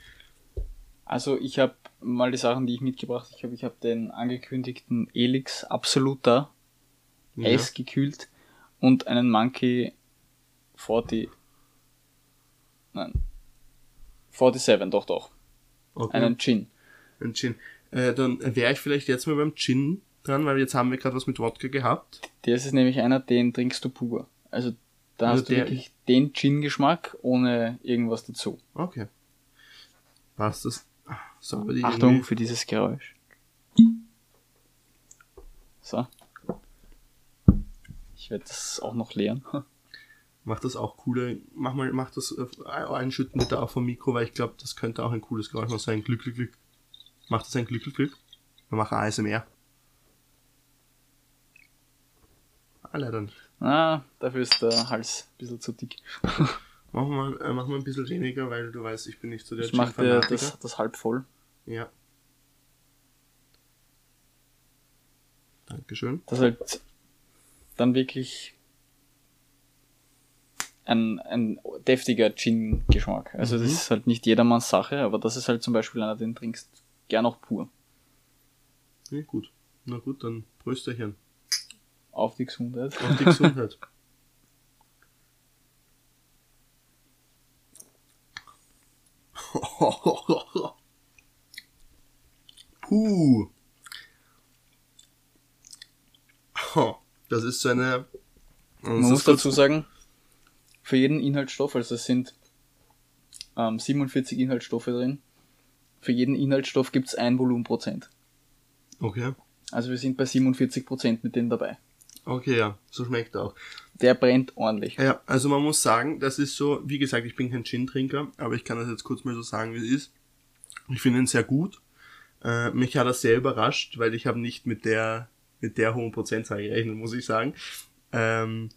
also ich habe mal die Sachen, die ich mitgebracht habe. Ich habe ich hab den angekündigten Elix Absoluta Ja. eisgekühlt und einen Monkey 40... Nein. 47, doch, doch. Okay. Einen Gin. Ein Gin. Äh, dann wäre ich vielleicht jetzt mal beim Gin dran, weil jetzt haben wir gerade was mit Wodka gehabt. Das ist nämlich einer, den trinkst du pur. Also da Also hast du wirklich den Gin-Geschmack ohne irgendwas dazu. Okay. Passt das? So, aber die Achtung irgendwie- für dieses Geräusch. So. Ich werde das auch noch leeren. Macht das auch coole. Mach mal, mach das äh, einschütten bitte auch vom Mikro, weil ich glaube, das könnte auch ein cooles Geräusch noch sein. Glück, Glück, Glück. Macht das ein Glück, Glück, Glück? Wir machen ASMR. Ah, leider nicht. Ah, dafür ist der Hals ein bisschen zu dick. Machen wir, äh, wir ein bisschen weniger, weil du weißt, ich bin nicht so der Ich dir Gin-Fanatiker. das, das halb voll. Ja. Dankeschön. Das ist halt dann wirklich ein, ein deftiger Gin-Geschmack. Also das Mhm. ist halt nicht jedermanns Sache, aber das ist halt zum Beispiel einer, den trinkst gern auch pur. Ja, gut. Na gut, dann Prösterchen. Auf die Gesundheit. Auf die Gesundheit. Puh. Das ist so eine. Man muss dazu sagen, für jeden Inhaltsstoff, also es sind ähm, 47 Inhaltsstoffe drin, für jeden Inhaltsstoff gibt's ein Volumenprozent. Okay. Also wir sind bei 47 Prozent mit denen dabei. Okay, ja. So schmeckt er auch. Der brennt ordentlich. Ja, also man muss sagen, das ist so, wie gesagt, ich bin kein Gin-Trinker, aber ich kann das jetzt kurz mal so sagen, wie es ist. Ich finde ihn sehr gut. Äh, mich hat er sehr überrascht, weil ich habe nicht mit der mit der hohen Prozentzahl gerechnet, muss ich sagen. Ähm,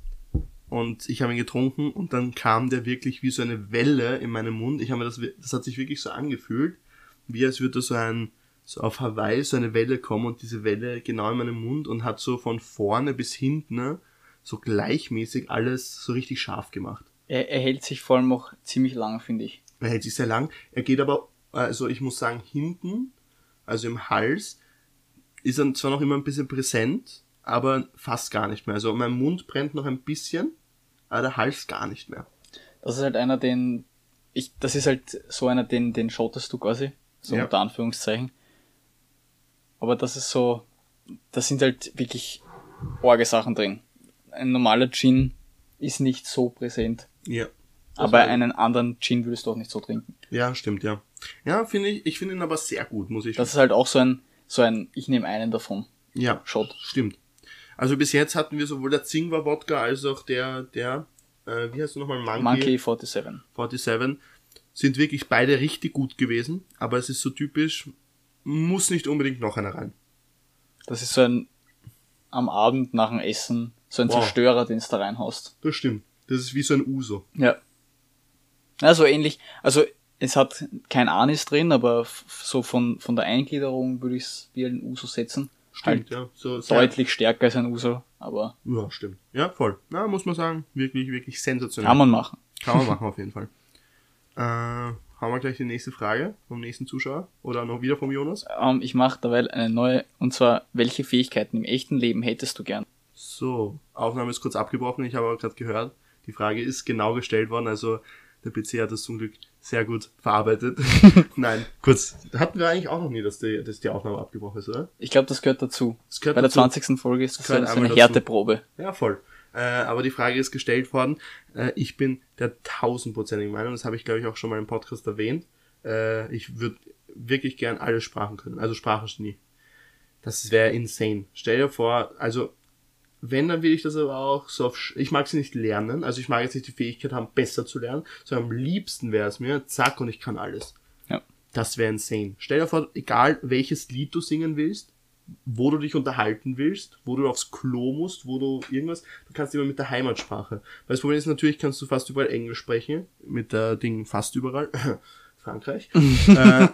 und ich habe ihn getrunken und dann kam der wirklich wie so eine Welle in meinem Mund. Ich habe mir das, das hat sich wirklich so angefühlt, wie als würde so ein so auf Hawaii so eine Welle kommen und diese Welle genau in meinem Mund und hat so von vorne bis hinten ne, so gleichmäßig alles so richtig scharf gemacht. Er, er hält sich vor allem auch ziemlich lang, finde ich. Er hält sich sehr lang. Er geht aber, also ich muss sagen, hinten, also im Hals, ist er zwar noch immer ein bisschen präsent, aber fast gar nicht mehr. Also mein Mund brennt noch ein bisschen, aber der Hals gar nicht mehr. Das ist halt einer, den ich, das ist halt so einer, den, den schottest du quasi, so Ja. unter Anführungszeichen. Aber das ist so, das sind halt wirklich arge Sachen drin. Ein normaler Gin ist nicht so präsent, Ja. aber war- einen anderen Gin würdest du auch nicht so trinken. Ja, stimmt, ja. Ja, finde ich, ich finde ihn aber sehr gut, muss ich Das ist halt auch so ein, so ein, ich nehme einen davon. Ja, Shot. stimmt. Also bis jetzt hatten wir sowohl der Zingwer Wodka als auch der, der, äh, wie heißt du nochmal, Monkey, Monkey 47. 47, sind wirklich beide richtig gut gewesen, aber es ist so typisch, muss nicht unbedingt noch einer rein. Das ist so ein, am Abend nach dem Essen, so ein Wow. Zerstörer, den du da reinhaust. Das stimmt. Das ist wie so ein Uso. Ja. Also ähnlich, also es hat kein Anis drin, aber so von, von der Eingliederung würde ich es wie ein Uso setzen. Stimmt, Halt ja. So Deutlich stärker als ein Uso, aber Ja, stimmt. Ja, voll. Na, muss man sagen, wirklich, wirklich sensationell. kann man machen. Kann man machen auf jeden Fall. Äh, haben wir gleich die nächste Frage vom nächsten Zuschauer oder noch wieder vom Jonas? Ähm, ich mache dabei eine neue, und zwar, welche Fähigkeiten im echten Leben hättest du gern? So, Aufnahme ist kurz abgebrochen, ich habe aber gerade gehört, die Frage ist genau gestellt worden, also der PC hat das zum Glück sehr gut verarbeitet. Nein, kurz, hatten wir eigentlich auch noch nie, dass die, dass die Aufnahme abgebrochen ist, oder? Ich glaube, das gehört dazu. Das gehört Bei der dazu. 20. Folge ist das gehört so eine dazu. Härteprobe. Ja, voll. Äh, aber die Frage ist gestellt worden. Äh, ich bin der tausendprozentigen Meinung, das habe ich glaube ich auch schon mal im Podcast erwähnt. Äh, ich würde wirklich gern alle Sprachen können, also Sprachgenie. Das wäre insane. Stell dir vor, also wenn, dann will ich das aber auch so auf, ich mag sie nicht lernen, also ich mag jetzt nicht die Fähigkeit haben, besser zu lernen, sondern am liebsten wäre es mir, zack, und ich kann alles. Ja. Das wäre insane. Stell dir vor, egal welches Lied du singen willst, wo du dich unterhalten willst, wo du aufs Klo musst, wo du irgendwas, du kannst immer mit der Heimatsprache. Weil das Problem ist natürlich, kannst du fast überall Englisch sprechen, mit der Ding fast überall. Frankreich. äh,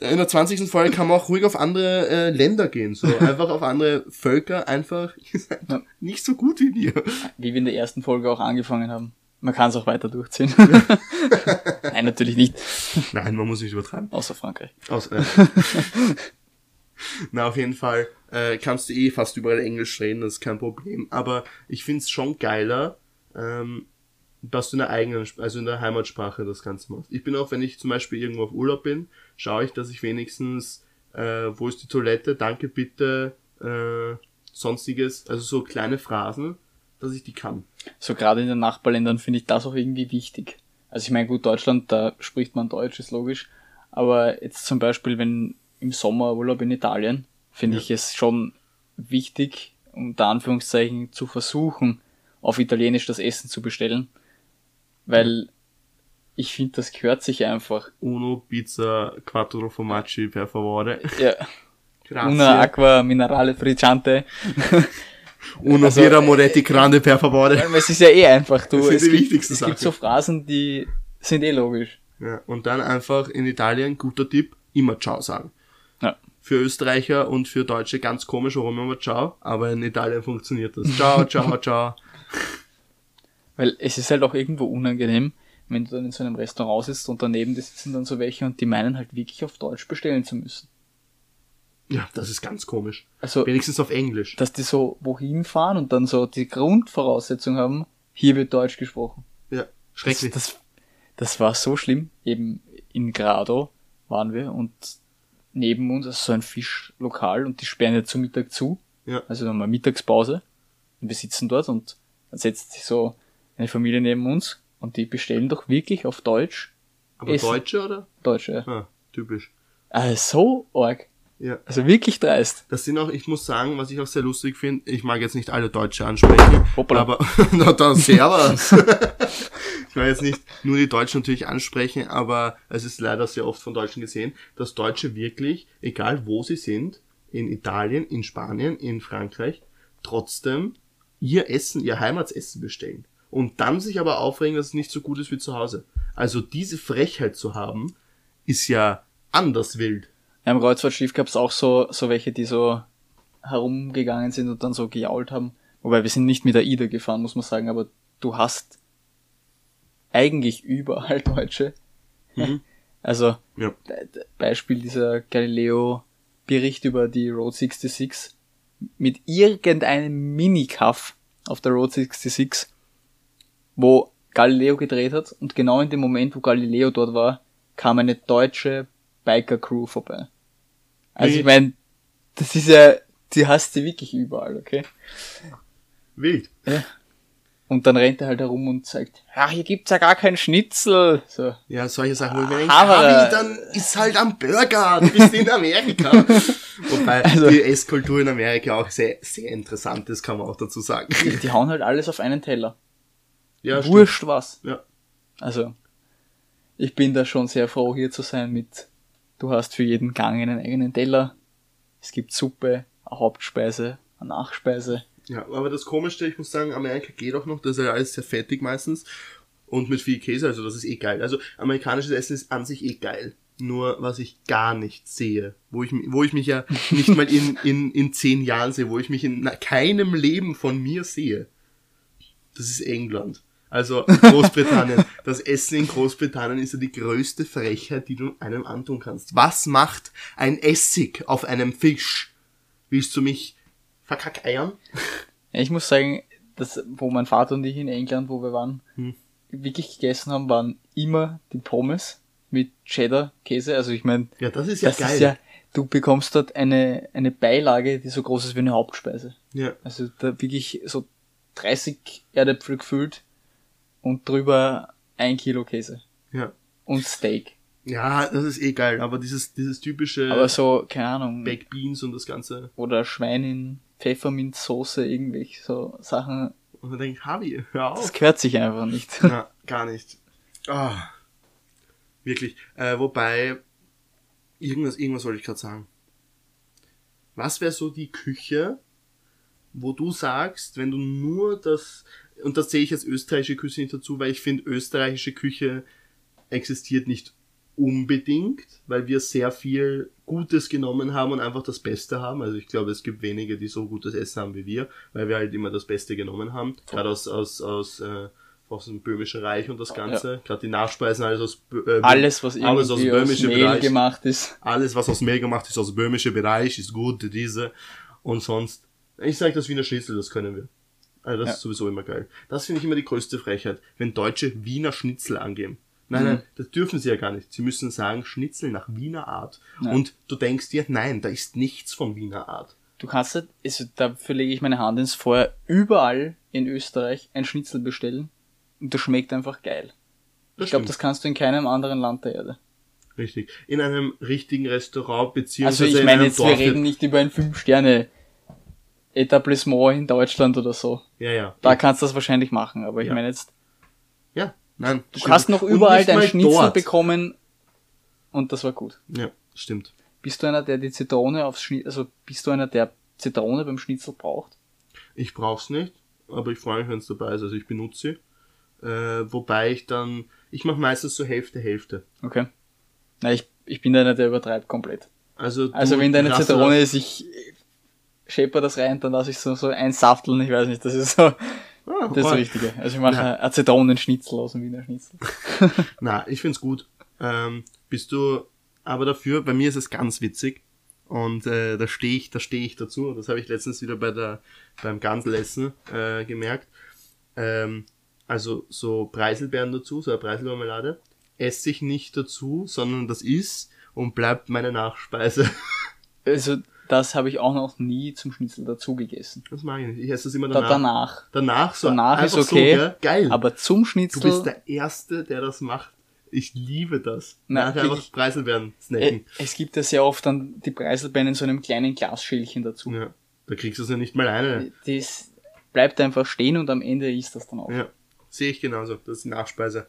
in der 20. Folge kann man auch ruhig auf andere äh, Länder gehen, so einfach auf andere Völker, einfach Ja. nicht so gut wie wir. Wie wir in der ersten Folge auch angefangen haben. Man kann es auch weiter durchziehen. Nein, natürlich nicht. Nein, man muss nicht übertreiben. Außer Frankreich. Aus, äh. Na, auf jeden Fall äh, kannst du eh fast überall Englisch reden, das ist kein Problem. Aber ich find's schon geiler, ähm, dass du in der eigenen, also in der Heimatsprache das Ganze machst. Ich bin auch, wenn ich zum Beispiel irgendwo auf Urlaub bin, schaue ich, dass ich wenigstens, äh, wo ist die Toilette, danke bitte, äh, sonstiges, also so kleine Phrasen, dass ich die kann. So gerade in den Nachbarländern finde ich das auch irgendwie wichtig. Also ich meine, gut, Deutschland, da spricht man Deutsch, ist logisch. Aber jetzt zum Beispiel, wenn im Sommer Urlaub in Italien, finde Ja. ich es schon wichtig, unter Anführungszeichen zu versuchen, auf Italienisch das Essen zu bestellen. Weil ich finde, das gehört sich einfach. Uno, Pizza, Quattro Formaggi, per favore. Ja, Grazie. una acqua minerale frizzante. Uno Also, Birra Moretti Grande, per favore. Es ist ja eh einfach, du. Das sind es die gibt, wichtigsten es gibt so Phrasen, die sind eh logisch. Ja, und dann einfach in Italien, guter Tipp, immer Ciao sagen. Ja. Für Österreicher und für Deutsche ganz komisch, warum immer Ciao, aber in Italien funktioniert das. Ciao, ciao, ciao. Weil es ist halt auch irgendwo unangenehm, wenn du dann in so einem Restaurant sitzt und daneben sitzen dann so welche und die meinen halt wirklich auf Deutsch bestellen zu müssen. Ja, das ist ganz komisch. Also, Wenigstens auf Englisch. dass die so wohin fahren und dann so die Grundvoraussetzung haben, hier wird Deutsch gesprochen. Ja, Das, schrecklich. das, das war so schlimm. Eben in Grado waren wir und neben uns ist so ein Fischlokal und die sperren ja zum Mittag zu. Ja. Also nochmal Mittagspause. Und wir sitzen dort und dann setzt sich so eine Familie neben uns und die bestellen doch wirklich auf Deutsch aber Essen. Deutsche, oder? Deutsche. Ja. Ah, typisch. Also so arg. Ja. Also wirklich dreist. Das sind auch, ich muss sagen, was ich auch sehr lustig finde, ich mag jetzt nicht alle Deutsche ansprechen, Hoppala. aber, na dann servus. ich mag jetzt nicht nur die Deutschen natürlich ansprechen, aber es ist leider sehr oft von Deutschen gesehen, dass Deutsche wirklich, egal wo sie sind, in Italien, in Spanien, in Frankreich, trotzdem ihr Essen, ihr Heimatsessen bestellen. Und dann sich aber aufregen, dass es nicht so gut ist wie zu Hause. Also diese Frechheit zu haben, ist ja anders wild. Ja, Im Kreuzfahrtschiff gab's auch so, so welche, die so herumgegangen sind und dann so gejault haben. Wobei wir sind nicht mit der Ida gefahren, muss man sagen, aber du hast eigentlich überall Deutsche. Mhm. Also Ja. Be- Be- Beispiel dieser Galileo-Bericht über die Road 66 mit irgendeinem Mini-Cuff auf der Road 66, wo Galileo gedreht hat und genau in dem Moment, wo Galileo dort war, kam eine deutsche Biker-Crew vorbei. Also ich Wie- meine, das ist ja, die hast du wirklich überall, okay? Wild. Und dann rennt er halt herum und sagt, ja, hier gibt's ja gar keinen Schnitzel. So. Ja, solche Sachen, wo ich mir denke, Aber- Harry, dann ist halt am Burger, du bist in Amerika. Wobei Also- die Esskultur in Amerika auch sehr, sehr interessant ist, kann man auch dazu sagen. Die, hauen halt alles auf einen Teller. Ja, stimmt. Wurscht was. Ja. Also, ich bin da schon sehr froh, hier zu sein mit, du hast für jeden Gang einen eigenen Teller. Es gibt Suppe, eine Hauptspeise, eine Nachspeise. Ja, aber das Komischste, ich muss sagen, Amerika geht auch noch, das ist ja alles sehr fettig meistens. Und mit viel Käse, also das ist eh geil. Also amerikanisches Essen ist an sich eh geil. Nur was ich gar nicht sehe, wo ich, wo ich mich ja nicht mal in, in, in zehn Jahren sehe, wo ich mich in keinem Leben von mir sehe, das ist England. Also Großbritannien. Das Essen in Großbritannien ist ja die größte Frechheit, die du einem antun kannst. Was macht ein Essig auf einem Fisch? Willst du mich Verkackeiern. Ich muss sagen, dass, wo mein Vater und ich in England, wo wir waren, Hm. wirklich gegessen haben, waren immer die Pommes mit Cheddar-Käse. Also ich meine, Ja, das ist ja das geil. ist ja, du bekommst dort eine, eine Beilage, die so groß ist wie eine Hauptspeise. ja. Also da wirklich so 30 Erdäpfel gefüllt und drüber ein Kilo Käse. ja. Und Steak. Ja, das ist eh geil, aber dieses, dieses typische Aber so, keine Ahnung, Baked Beans und das Ganze. oder Schwein in Pfefferminzsoße, irgendwelche so Sachen, Und man denkt, Harvey, hör das auf. gehört sich einfach nicht. Na, gar nicht. Ah, wirklich. Äh, wobei, irgendwas, irgendwas wollte ich gerade sagen. Was wäre so die Küche, wo du sagst, wenn du nur das, und das sehe ich als österreichische Küche nicht dazu, weil ich finde, österreichische Küche existiert nicht unbedingt, weil wir sehr viel Gutes genommen haben und einfach das Beste haben. Also ich glaube, es gibt wenige, die so gutes Essen haben wie wir, weil wir halt immer das Beste genommen haben. Gerade aus, aus, aus, äh, aus dem Böhmischen Reich und das Ganze. Gerade die Nachspeisen, alles aus, äh, Alles, was alles aus aus, böhmischen Mehl Bereich. gemacht ist. alles, was aus Mehl gemacht ist, aus dem böhmischen Bereich, ist gut, diese. Und sonst, ich sage das Wiener Schnitzel, das können wir. Also das Ja. ist sowieso immer geil. Das finde ich immer die größte Frechheit, wenn Deutsche Wiener Schnitzel angeben. Nein, Mhm. nein, das dürfen sie ja gar nicht. Sie müssen sagen Schnitzel nach Wiener Art. Ja. Und du denkst dir, nein, da ist nichts von Wiener Art. Du kannst halt, also dafür lege ich meine Hand ins Feuer, überall in Österreich ein Schnitzel bestellen und das schmeckt einfach geil. Das Ich glaube, das kannst du in keinem anderen Land der Erde. Richtig. In einem richtigen Restaurant Also beziehungsweise ich in meine jetzt, wir Dorf. reden nicht über ein Fünf-Sterne-Etablissement in Deutschland oder so. Ja, ja. Da kannst du das wahrscheinlich machen, aber ich Ja. meine jetzt, ja, nein. du hast noch überall nicht dein mal Schnitzel dort. bekommen und das war gut. Ja, stimmt. Bist du einer, der die Zitrone aufs Schnitzel, also bist du einer, der Zitrone beim Schnitzel braucht? Ich brauch's nicht, aber ich freue mich, wenn es dabei ist. Also ich benutze sie. Äh, wobei ich dann, ich mache meistens so Hälfte, Hälfte. Okay. Na, ich, ich bin einer, der übertreibt komplett. Also, Also wenn deine Zitrone ist, ich schäper das rein, dann lasse ich so, so ein Safteln, ich weiß nicht, das ist so das ist. Richtige. Also ich mache Ja. ein Zitronenschnitzel aus dem Wiener Schnitzel. Na, ich find's gut. Ähm, bist du aber dafür, bei mir ist es ganz witzig. Und äh, da stehe ich, da stehe ich dazu. Das habe ich letztens wieder bei der beim Ganselessen äh, gemerkt. Ähm, also so Preiselbeeren dazu, so eine Preiselmarmelade. Esse ich nicht dazu, sondern das ist und bleibt meine Nachspeise. Also das habe ich auch noch nie zum Schnitzel dazu gegessen. Das mag ich nicht. Ich esse das immer Da, danach. danach. Danach so. Danach ist einfach okay, So? Geil. Aber zum du Schnitzel, bist der Erste, der das macht. Ich liebe das. Na, Nachher einfach wirklich. Preiselbeeren äh, snacken. es gibt ja sehr oft dann die Preiselbeeren in so einem kleinen Glasschälchen dazu. Ja. Da kriegst du es ja nicht mal eine. Das bleibt einfach stehen und am Ende isst das dann auch. Ja, sehe ich genauso. Das ist die Nachspeise.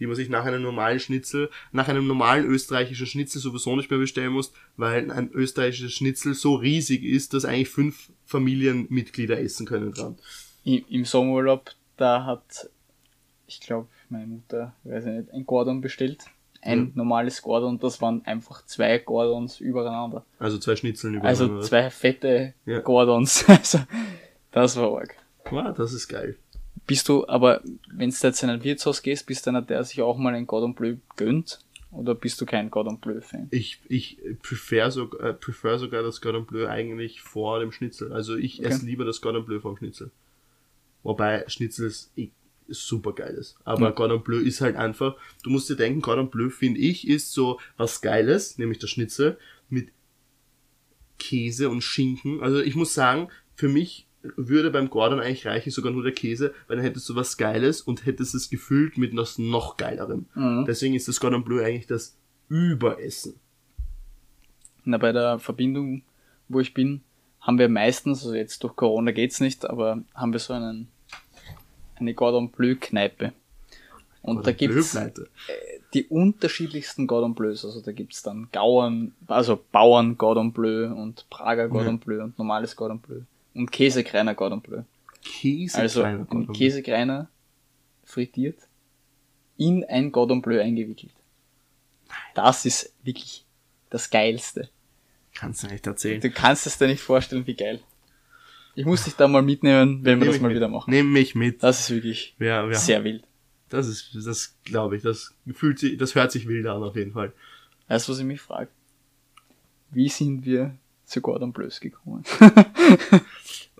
Die man sich nach einem normalen Schnitzel, nach einem normalen österreichischen Schnitzel sowieso nicht mehr bestellen muss, weil ein österreichisches Schnitzel so riesig ist, dass eigentlich fünf Familienmitglieder essen können dran. Im, Im Sommerurlaub, da hat, ich glaube, meine Mutter, ich weiß nicht, ein Gordon bestellt. Ein Ja. normales Gordon, das waren einfach zwei Gordons übereinander. Also zwei Schnitzeln Also übereinander. zwei fette Ja. Gordons. Also, das war arg. Wow, das ist geil. Bist du, aber wenn du jetzt in ein Wirtshaus gehst, bist du einer, der sich auch mal ein Cordon Bleu gönnt? Oder bist du kein Cordon Bleu Fan? Ich, ich prefer, so, äh, prefer sogar das Cordon Bleu eigentlich vor dem Schnitzel. Also ich Okay. esse lieber das Cordon Bleu vom Schnitzel. Wobei Schnitzel ist, eh- super geil ist. Aber Ja. Cordon Bleu ist halt einfach, du musst dir denken, Cordon Bleu finde ich ist so was Geiles, nämlich das Schnitzel mit Käse und Schinken. Also ich muss sagen, für mich würde beim Gordon eigentlich reichen sogar nur der Käse, weil dann hättest du was Geiles und hättest es gefüllt mit was noch Geilerem. Mhm. Deswegen ist das Cordon Bleu eigentlich das Überessen. Na, bei der Verbindung, wo ich bin, haben wir meistens, also jetzt durch Corona geht's nicht, aber haben wir so einen, eine Cordon Bleu Kneipe. Und da Cordon gibt's Bleu-Pleite. die unterschiedlichsten Cordon Bleus. Also da gibt's dann Gauern, also Bauern Cordon Bleu und Prager Cordon Ja. Bleu und normales Cordon Bleu. Und Käsekreiner Cordon Bleu. Käse Also ein. Käsekreiner frittiert, in ein Cordon Bleu eingewickelt. Das ist wirklich das Geilste. Kannst du nicht erzählen. Du kannst es dir nicht vorstellen, wie geil. Ich muss dich da mal mitnehmen, wenn wir Nehm das ich mal mit. wieder machen. Nimm mich mit. Das ist wirklich Ja, ja. sehr wild. Das ist, das glaube ich, das fühlt sich, das hört sich wild an auf jeden Fall. Weißt du, was ich mich frage? Wie sind wir zu Gordon Bleus gekommen?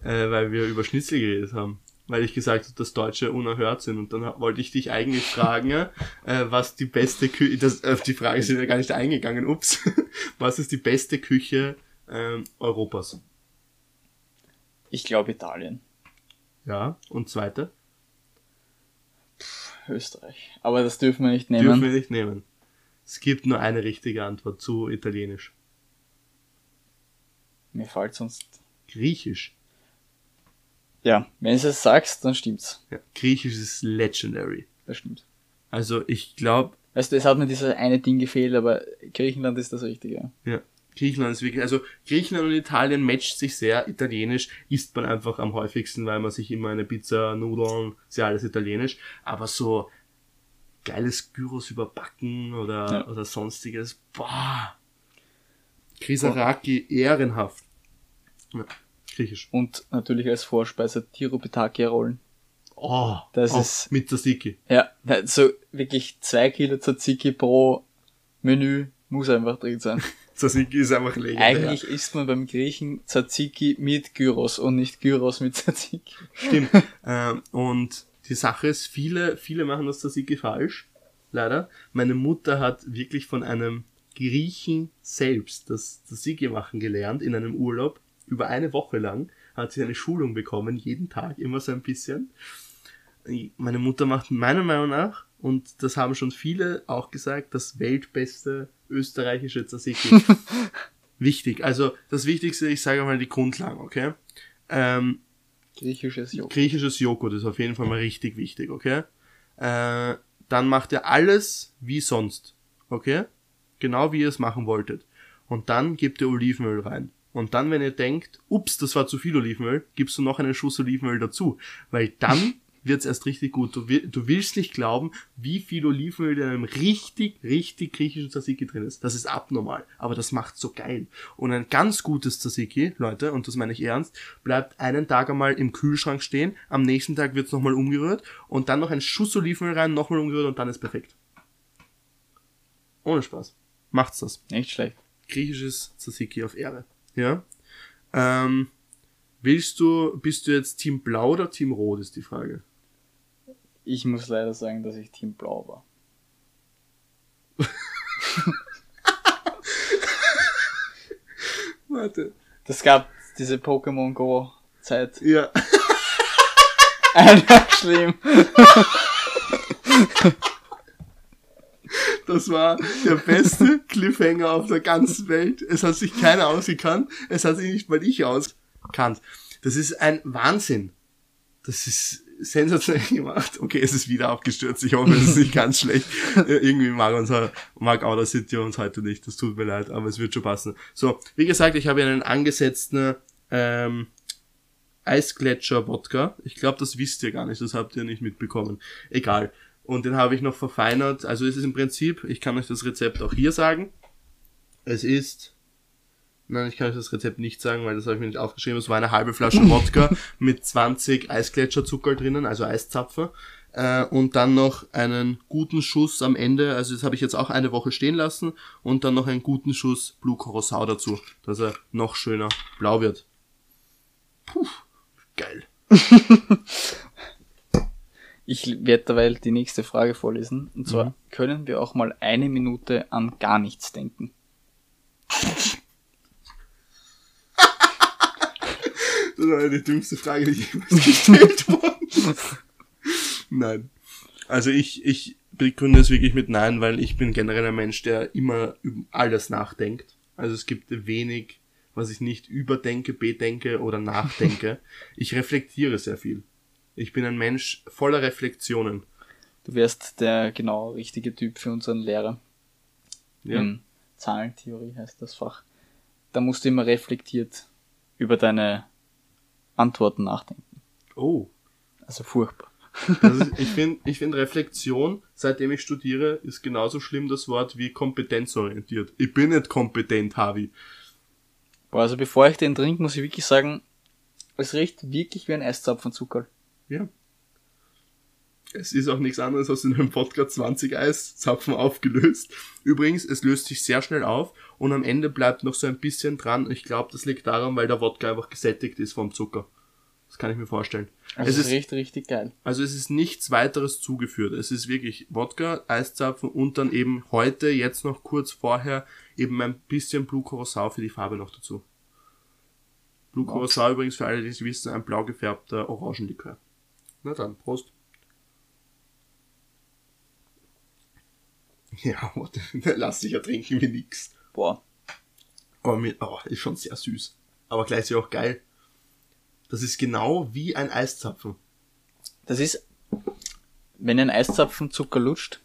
Äh, weil wir über Schnitzel geredet haben. Weil ich gesagt habe, dass Deutsche unerhört sind. Und dann wollte ich dich eigentlich fragen, äh, was die beste Küche, das, auf die Frage sind wir gar nicht eingegangen, ups. was ist die beste Küche ähm, Europas? Ich glaube Italien. Ja, und zweite? Österreich. Aber das dürfen wir nicht Dürfen nehmen. wir nicht nehmen. Es gibt nur eine richtige Antwort zu Italienisch. Mir fällt sonst. Griechisch. Ja, wenn du es sagst, dann stimmt's. Ja, Griechisch ist legendary. Das stimmt. Also ich glaube, Weißt du, es hat mir dieses eine Ding gefehlt, aber Griechenland ist das Richtige. ja, Griechenland ist wirklich, also Griechenland und Italien matcht sich sehr. Italienisch isst man einfach am häufigsten, weil man sich immer eine Pizza, Nudeln, ist ja alles italienisch. Aber so geiles Gyros überbacken oder, Ja. oder sonstiges, boah. Krisaraki, ehrenhaft. Ja, Griechisch. Und natürlich als Vorspeise Tirupitaki-Rollen. Oh, Das ist- mit Tzatziki. Ja, so wirklich zwei Kilo Tzatziki pro Menü muss einfach drin sein. Tzatziki ist einfach legendär. Eigentlich isst man beim Griechen Tzatziki mit Gyros und nicht Gyros mit Tzatziki. Stimmt. ähm, und die Sache ist, viele, viele machen das Tzatziki falsch. Leider. Meine Mutter hat wirklich von einem Griechen selbst das Tzatziki machen gelernt in einem Urlaub. Über eine Woche lang hat sie eine Schulung bekommen, jeden Tag, immer so ein bisschen. Meine Mutter macht meiner Meinung nach, und das haben schon viele auch gesagt, das weltbeste österreichische Tzatziki. Wichtig. Also das Wichtigste, ich sage mal die Grundlagen, okay? Ähm, Griechisches Joghurt. griechisches Joghurt ist auf jeden Fall mal richtig wichtig, okay? Äh, dann macht ihr alles wie sonst, okay? Genau wie ihr es machen wolltet. Und dann gebt ihr Olivenöl rein. Und dann, wenn ihr denkt, ups, das war zu viel Olivenöl, gibst du noch einen Schuss Olivenöl dazu. Weil dann wird's erst richtig gut. Du, du willst nicht glauben, wie viel Olivenöl in einem richtig, richtig griechischen Tzatziki drin ist. Das ist abnormal. Aber das macht so geil. Und ein ganz gutes Tzatziki, Leute, und das meine ich ernst, bleibt einen Tag einmal im Kühlschrank stehen, am nächsten Tag wird's nochmal umgerührt und dann noch ein Schuss Olivenöl rein, nochmal umgerührt und dann ist perfekt. Ohne Spaß. Macht's das Nicht schlecht. griechisches Tzatziki auf Ehre. Ja. Ähm, willst du, bist du jetzt Team Blau oder Team Rot, ist die Frage. Ich muss leider sagen, dass ich Team Blau war. Warte. Das gab diese Pokémon Go Zeit. Ja. Einfach schlimm. Das war der beste Cliffhanger auf der ganzen Welt. Es hat sich keiner ausgekannt. Es hat sich nicht mal ich ausgekannt. Das ist ein Wahnsinn. Das ist sensationell gemacht. Okay, es ist wieder abgestürzt. Ich hoffe, es ist nicht ganz schlecht. Äh, Irgendwie mag unser, mag Outer City uns heute nicht. Das tut mir leid, aber es wird schon passen. So, wie gesagt, ich habe hier einen angesetzten, ähm, Eisgletscher-Wodka. Ich glaube, das wisst ihr gar nicht, das habt ihr nicht mitbekommen. Egal. Und den habe ich noch verfeinert. Also es ist im Prinzip, ich kann euch das Rezept auch hier sagen. Es ist, nein, ich kann euch das Rezept nicht sagen, weil das habe ich mir nicht aufgeschrieben. Es war eine halbe Flasche Wodka mit 20 Eisgletscherzucker drinnen, also Eiszapfer. Äh, und dann noch einen guten Schuss am Ende, also das habe ich jetzt auch eine Woche stehen lassen. Und dann noch einen guten Schuss Blue Curacao dazu, dass er noch schöner blau wird. Puh, geil. Ich werde dabei die nächste Frage vorlesen. Und zwar, Mhm. können wir auch mal eine Minute an gar nichts denken? Das war die dümmste Frage, die jemals gestellt worden Nein. Also ich, ich begründe es wirklich mit Nein, weil ich bin generell ein Mensch, der immer über alles nachdenkt. Also es gibt wenig, was ich nicht überdenke, bedenke oder nachdenke. ich reflektiere sehr viel. Ich bin ein Mensch voller Reflexionen. Du wärst der genau richtige Typ für unseren Lehrer. Ja. In Zahlentheorie heißt das Fach. Da musst du immer reflektiert über deine Antworten nachdenken. Oh. Also furchtbar. Ist, ich finde, ich find Reflexion, seitdem ich studiere, ist genauso schlimm das Wort wie kompetenzorientiert. Ich bin nicht kompetent, Harvey. Boah, also bevor ich den trinke, muss ich wirklich sagen, es riecht wirklich wie ein Eiszapfenzucker. Ja. Es ist auch nichts anderes als in einem Wodka 20 Eiszapfen aufgelöst. Übrigens, es löst sich sehr schnell auf und am Ende bleibt noch so ein bisschen dran. Ich glaube, das liegt daran, weil der Wodka einfach gesättigt ist vom Zucker. Das kann ich mir vorstellen. Also es ist richtig, richtig geil. also es ist nichts weiteres zugeführt. Es ist wirklich Wodka, Eiszapfen und dann eben heute, jetzt noch kurz vorher, eben ein bisschen Blue Curacao für die Farbe noch dazu. Blue. Curacao übrigens für alle, die es wissen, ein blau gefärbter Orangenlikör. Na dann, Prost. Ja, warte, lass dich ja trinken wie nix. Boah. Aber mit, oh, ist schon sehr süß. Aber gleichzeitig auch geil. Das ist genau wie ein Eiszapfen. Das ist, wenn ein Eiszapfen Zucker lutscht,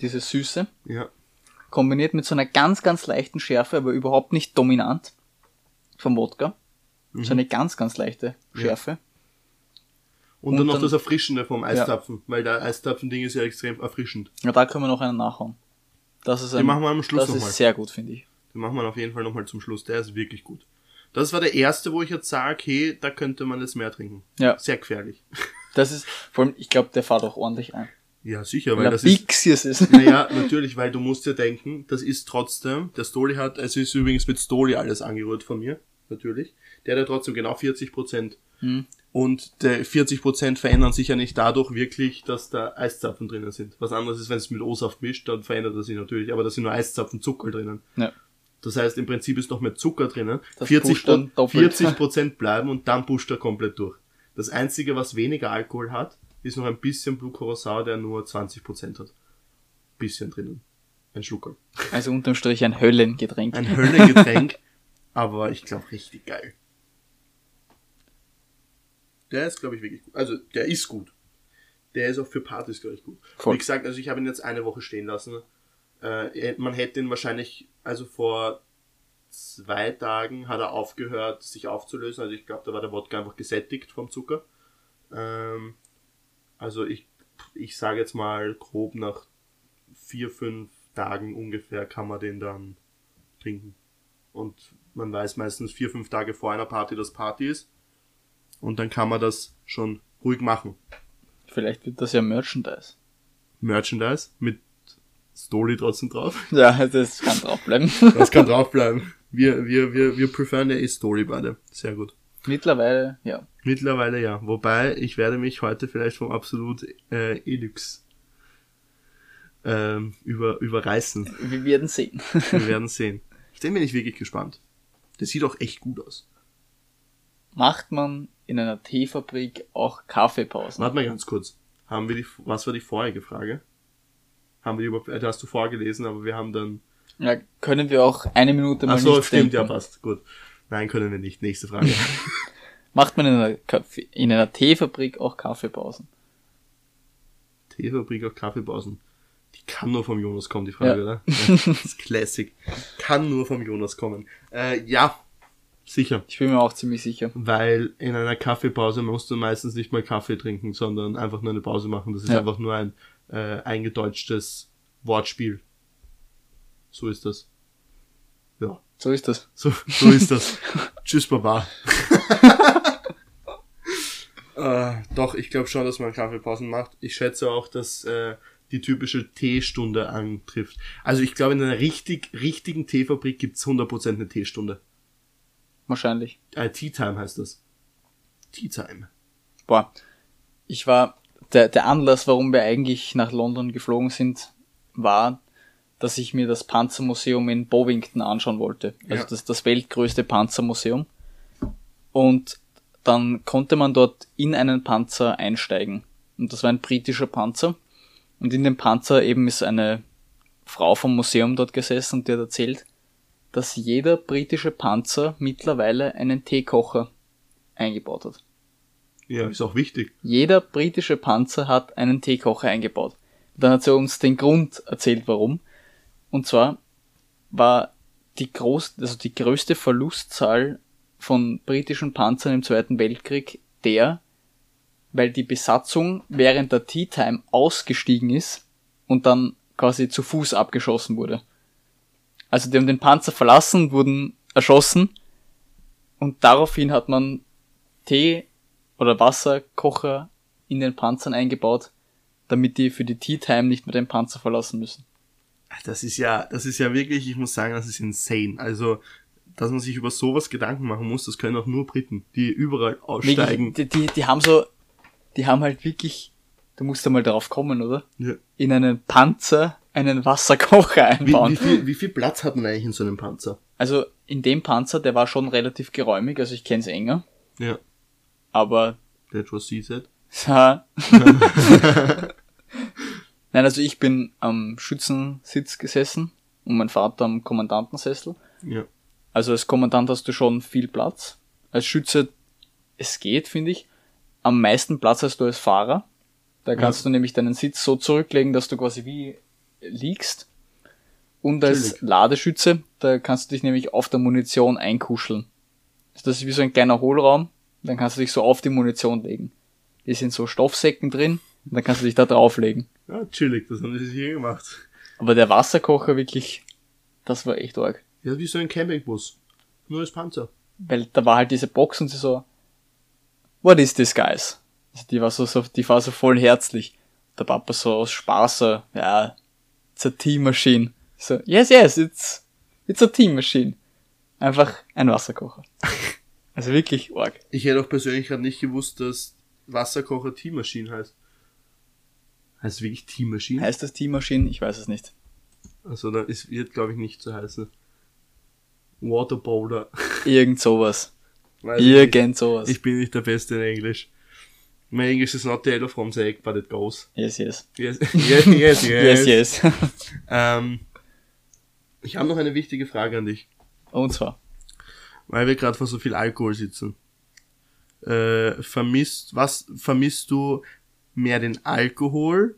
diese Süße, Ja. kombiniert mit so einer ganz, ganz leichten Schärfe, aber überhaupt nicht dominant vom Wodka. So eine ganz, ganz leichte Schärfe. Und, Und dann noch dann- das Erfrischende vom Eiszapfen, weil der Eiszapfen-Ding ist ja extrem erfrischend. Ja, da können wir noch einen nachhauen. Das ist ein, Den machen wir am Schluss Das nochmal. ist sehr gut, finde ich. Den machen wir auf jeden Fall nochmal zum Schluss. Der ist wirklich gut. Das war der erste, wo ich jetzt sage, okay, da könnte man jetzt mehr trinken. Ja. Sehr gefährlich. Das ist, vor allem, ich glaube, der fährt auch ordentlich ein. Ja, sicher, Weil weil das ist. Bixius ist. Naja, natürlich, weil du musst ja denken, das ist trotzdem, der Stoli hat, es ist übrigens mit Stoli alles angerührt von mir, natürlich. Der hat ja trotzdem genau 40 Prozent. Hm. Und der 40 Prozent verändern sich ja nicht dadurch wirklich, dass da Eiszapfen drinnen sind. Was anderes ist, wenn es mit O-Saft mischt, dann verändert er sich natürlich, aber da sind nur Eiszapfen Zucker drinnen. Ja. Das heißt, im Prinzip ist noch mehr Zucker drinnen. Das 40 pusht dann Pro- doppelt. 40 Prozent bleiben und dann pusht er komplett durch. Das einzige, was weniger Alkohol hat, ist noch ein bisschen Blue Curacao, der nur 20 Prozent hat. Bisschen drinnen. Ein Schluckerl. Also unterm Strich ein Höllengetränk. Ein Höllengetränk, aber ich glaube richtig geil. Der ist, glaube ich, wirklich gut. Also, der ist gut. Der ist auch für Partys, glaube ich, gut. Voll. Wie gesagt, also ich habe ihn jetzt eine Woche stehen lassen. Äh, man hätte ihn wahrscheinlich, also vor zwei Tagen hat er aufgehört, sich aufzulösen. Also ich glaube, da war der Wodka einfach gesättigt vom Zucker. Ähm, also ich, ich sage jetzt mal grob nach vier, fünf Tagen ungefähr kann man den dann trinken. Und man weiß meistens vier, fünf Tage vor einer Party, dass Party ist. Und dann kann man das schon ruhig machen. Vielleicht wird das ja Merchandise. Merchandise mit Stoli trotzdem drauf. Ja, das kann draufbleiben. Das kann draufbleiben. Wir, wir, wir, wir preferen ja eh Story beide. Sehr gut. Mittlerweile, ja. Mittlerweile ja. Wobei, ich werde mich heute vielleicht vom absolut äh, Elix ähm, über, überreißen. Wir werden sehen. Wir werden sehen. Ich bin nicht wirklich gespannt. Der sieht auch echt gut aus. Macht man in einer Teefabrik auch Kaffeepausen? Warte mal ganz kurz. Haben wir die, was war die vorherige Frage? Haben wir die überhaupt, äh, hast du vorgelesen, aber wir haben dann, Ja, können wir auch eine Minute mal ach so, stimmt, ja, denken. passt, gut. Nein, können wir nicht. Nächste Frage. Macht man in einer, Kaffee, in einer Teefabrik auch Kaffeepausen? Teefabrik auf Kaffeepausen. Kann nur vom Jonas kommen, die Frage, Ja. oder? Ja, das ist Classic. Kann nur vom Jonas kommen. Äh, ja, sicher. Ich bin mir auch ziemlich sicher. Weil in einer Kaffeepause musst du meistens nicht mal Kaffee trinken, sondern einfach nur eine Pause machen. Das ist Ja. einfach nur ein äh, eingedeutschtes Wortspiel. So ist das. Ja, So ist das. so, so ist das. Tschüss, Baba. äh, doch, ich glaube schon, dass man Kaffeepausen macht. Ich schätze auch, dass äh, die typische Teestunde antrifft. Also ich glaube, in einer richtig, richtigen Teefabrik gibt's 100% eine Teestunde. Wahrscheinlich. Äh, Tea Time heißt das. Tea Time. Boah. Ich war, der, der Anlass, warum wir eigentlich nach London geflogen sind, war, dass ich mir das Panzermuseum in Bovington anschauen wollte. Also Ja. das, das weltgrößte Panzermuseum. Und dann konnte man dort in einen Panzer einsteigen. Und das war ein britischer Panzer. Und in dem Panzer eben ist eine Frau vom Museum dort gesessen und die hat erzählt, dass jeder britische Panzer mittlerweile einen Teekocher eingebaut hat. Ja, ist auch wichtig. Jeder britische Panzer hat einen Teekocher eingebaut. Dann hat sie uns den Grund erzählt, warum. Und zwar war die, groß, also die größte Verlustzahl von britischen Panzern im Zweiten Weltkrieg der, weil die Besatzung während der Tea Time ausgestiegen ist und dann quasi zu Fuß abgeschossen wurde. Also die haben den Panzer verlassen, wurden erschossen und daraufhin hat man Tee oder Wasserkocher in den Panzern eingebaut, damit die für die Tea Time nicht mehr den Panzer verlassen müssen. Das ist ja, das ist ja wirklich, ich muss sagen, das ist insane. Also, dass man sich über sowas Gedanken machen muss, das können auch nur Briten, die überall aussteigen. Die, die, die haben so, die haben halt wirklich, du musst da mal drauf kommen, oder? Ja. In einen Panzer einen Wasserkocher Wie, einbauen. wie, viel, wie viel Platz hat man eigentlich in so einem Panzer? Also in dem Panzer, der war schon relativ geräumig, also ich kenne es enger, Ja, aber that was she said. Nein, also ich bin am Schützensitz gesessen und mein Vater am Kommandantensessel. Ja. Also als Kommandant hast du schon viel Platz. Als Schütze, es geht, finde ich. Am meisten Platz hast du als Fahrer. Da kannst du nämlich deinen Sitz so zurücklegen, dass du quasi wie liegst. Und als. Ladeschütze, da kannst du dich nämlich auf der Munition einkuscheln. Das ist wie so ein kleiner Hohlraum. Dann kannst du dich so auf die Munition legen. Die sind so Stoffsäcken drin. Und dann kannst du dich da drauflegen. Ja, chillig, das haben sie hier gemacht. Aber der Wasserkocher wirklich, das war echt arg. Ja, wie so ein Campingbus. Nur als Panzer. Weil da war halt diese Box und sie so, what is this, guys? Also die war so, so, die war so voll herzlich. Der Papa so aus Spaß, so, ja, it's a team machine. So, yes, yes, it's, it's a team machine. Einfach ein Wasserkocher. Also wirklich arg. Ich hätte auch persönlich gerade nicht gewusst, dass Wasserkocher Team Machine heißt. Heißt wirklich Team Machine? Heißt das Team Machine? Ich weiß es nicht. Also, da ist, wird, glaube ich, nicht so heißen. Waterboulder. Irgend sowas. Ich nicht. Irgend sowas. Ich bin nicht der Beste in Englisch. My English is not the yellow from the egg, but it goes. Yes, yes. Yes, yes, yes, yes. Yes, yes. Ähm, ich habe noch eine wichtige Frage an dich, Und zwar, weil wir gerade vor so viel Alkohol sitzen. Äh, vermisst, was vermisst du mehr den Alkohol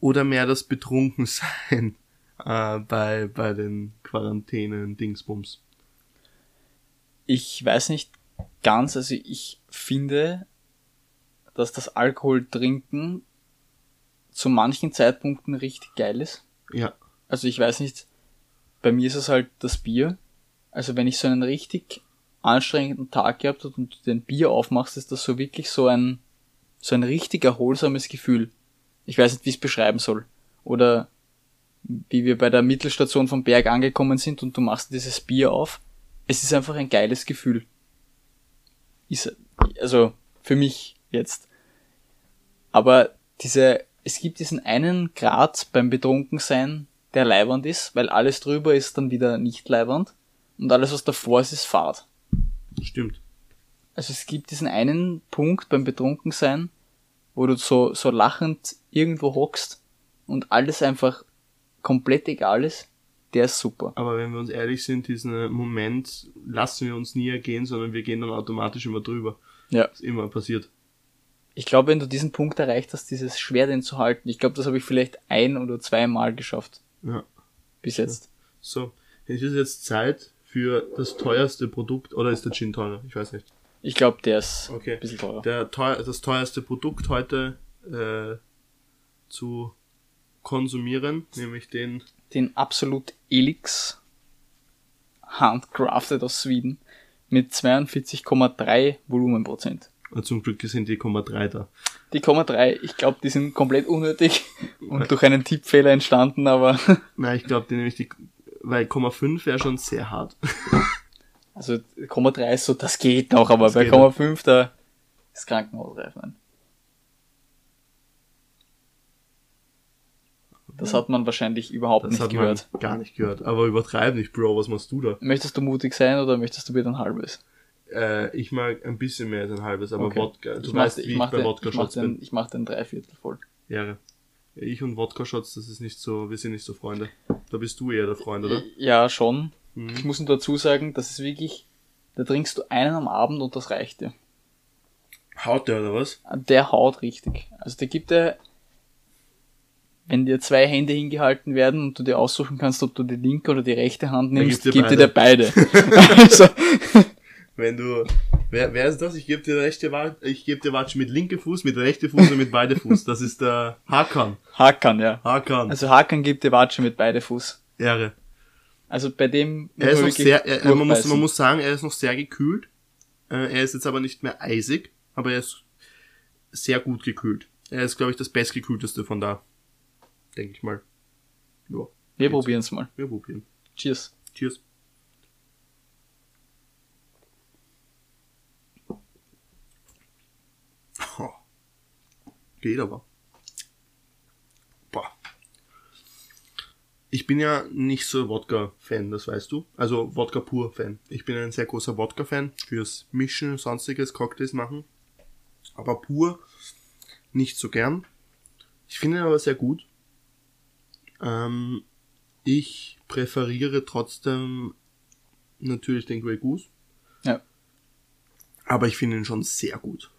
oder mehr das Betrunkensein äh, bei, bei den Quarantänen Dingsbums? ich weiß nicht ganz, also ich finde, dass das Alkohol trinken zu manchen Zeitpunkten richtig geil ist. Ja, Also ich weiß nicht, bei mir ist es halt das Bier. Also wenn ich so einen richtig anstrengenden Tag gehabt habe und du den Bier aufmachst, ist das so wirklich so ein, so ein richtig erholsames Gefühl. Ich weiß nicht, wie ich es beschreiben soll. Oder wie wir bei der Mittelstation vom Berg angekommen sind und du machst dieses Bier auf. Es ist einfach ein geiles Gefühl. Ist, also für mich jetzt. Aber diese, es gibt diesen einen Grad beim Betrunkensein, der leibernd ist, weil alles drüber ist dann wieder nicht leibernd und alles was davor ist, ist Fahrt. stimmt. Also es gibt diesen einen Punkt beim Betrunkensein, wo du so, so lachend irgendwo hockst und alles einfach komplett egal ist, der ist super. Aber wenn wir uns ehrlich sind, diesen Moment lassen wir uns nie ergehen, sondern wir gehen dann automatisch immer drüber. Ja. Das ist immer passiert. Ich glaube, wenn du diesen Punkt erreicht hast, dieses schwer den zu halten, ich glaube, das habe ich vielleicht ein oder zweimal geschafft. Ja. Bis jetzt. So, es ist jetzt Zeit für das teuerste Produkt, oder ist der Gin teurer? Ich weiß nicht. Ich glaube, der ist Okay. ein bisschen teurer. Der teuer, das teuerste Produkt heute äh, zu konsumieren, nämlich den Den Absolut Elix handcrafted aus Schweden mit 42,3 Volumenprozent. äh, zum Glück sind die 0,3 da. Die 0,3, ich glaube, die sind komplett unnötig und durch einen Tippfehler entstanden, aber Nein, ich glaube, die nämlich die, weil 0,5 wäre schon sehr hart. also 0,3 ist so, das geht noch, aber Das bei noch. 0,5 da ist Krankenhausreif. Nein. Das hat man wahrscheinlich überhaupt Das nicht hat gehört. man gar nicht gehört. Aber übertreib nicht, Bro, was machst du da? Möchtest du mutig sein oder möchtest du wieder ein halbes? Äh, ich mag ein bisschen mehr als ein halbes, aber Okay. Wodka. Du ich mach, weißt, ich wie ich, mach bei ich mach Shots den, bin. ich mach den Dreiviertel voll. Ehre. Ich und Wodka Shots, das ist nicht so, wir sind nicht so Freunde. Da bist du eher der Freund, oder? Ja, schon. Mhm. Ich muss nur dazu sagen, das ist wirklich, da trinkst du einen am Abend und das reicht dir. Haut der oder was? Der haut richtig. Also der gibt dir, wenn dir zwei Hände hingehalten werden und du dir aussuchen kannst, ob du die linke oder die rechte Hand nimmst, gibt dir dir der beide. also, Wenn du, wer, wer ist das? Ich gebe dir rechte Wa- ich gebe dir Watschen mit linke Fuß, mit rechte Fuß und mit beide Fuß. Das ist der Hakan. Hakan, ja. Hakan. Also Hakan gibt dir Watsche mit beide Fuß. Ehre. Also bei dem Er ist man noch sehr, er, man, muss, man muss sagen, er ist noch sehr gekühlt. Äh, er ist jetzt aber nicht mehr eisig, aber er ist sehr gut gekühlt. Er ist, glaube ich, das bestgekühlteste von da. Denke ich mal. Ja, Wir probieren es mal. wir probieren. Cheers. Cheers. Oh. Geht aber. Boah. Ich bin ja nicht so Wodka-Fan, das weißt du. Also Wodka pur-Fan. Ich bin ein sehr großer Wodka-Fan fürs Mischen und sonstiges Cocktails machen. Aber pur nicht so gern. Ich finde ihn aber sehr gut. Ähm, ich präferiere trotzdem natürlich den Grey Goose. Ja. Aber ich finde ihn schon sehr gut.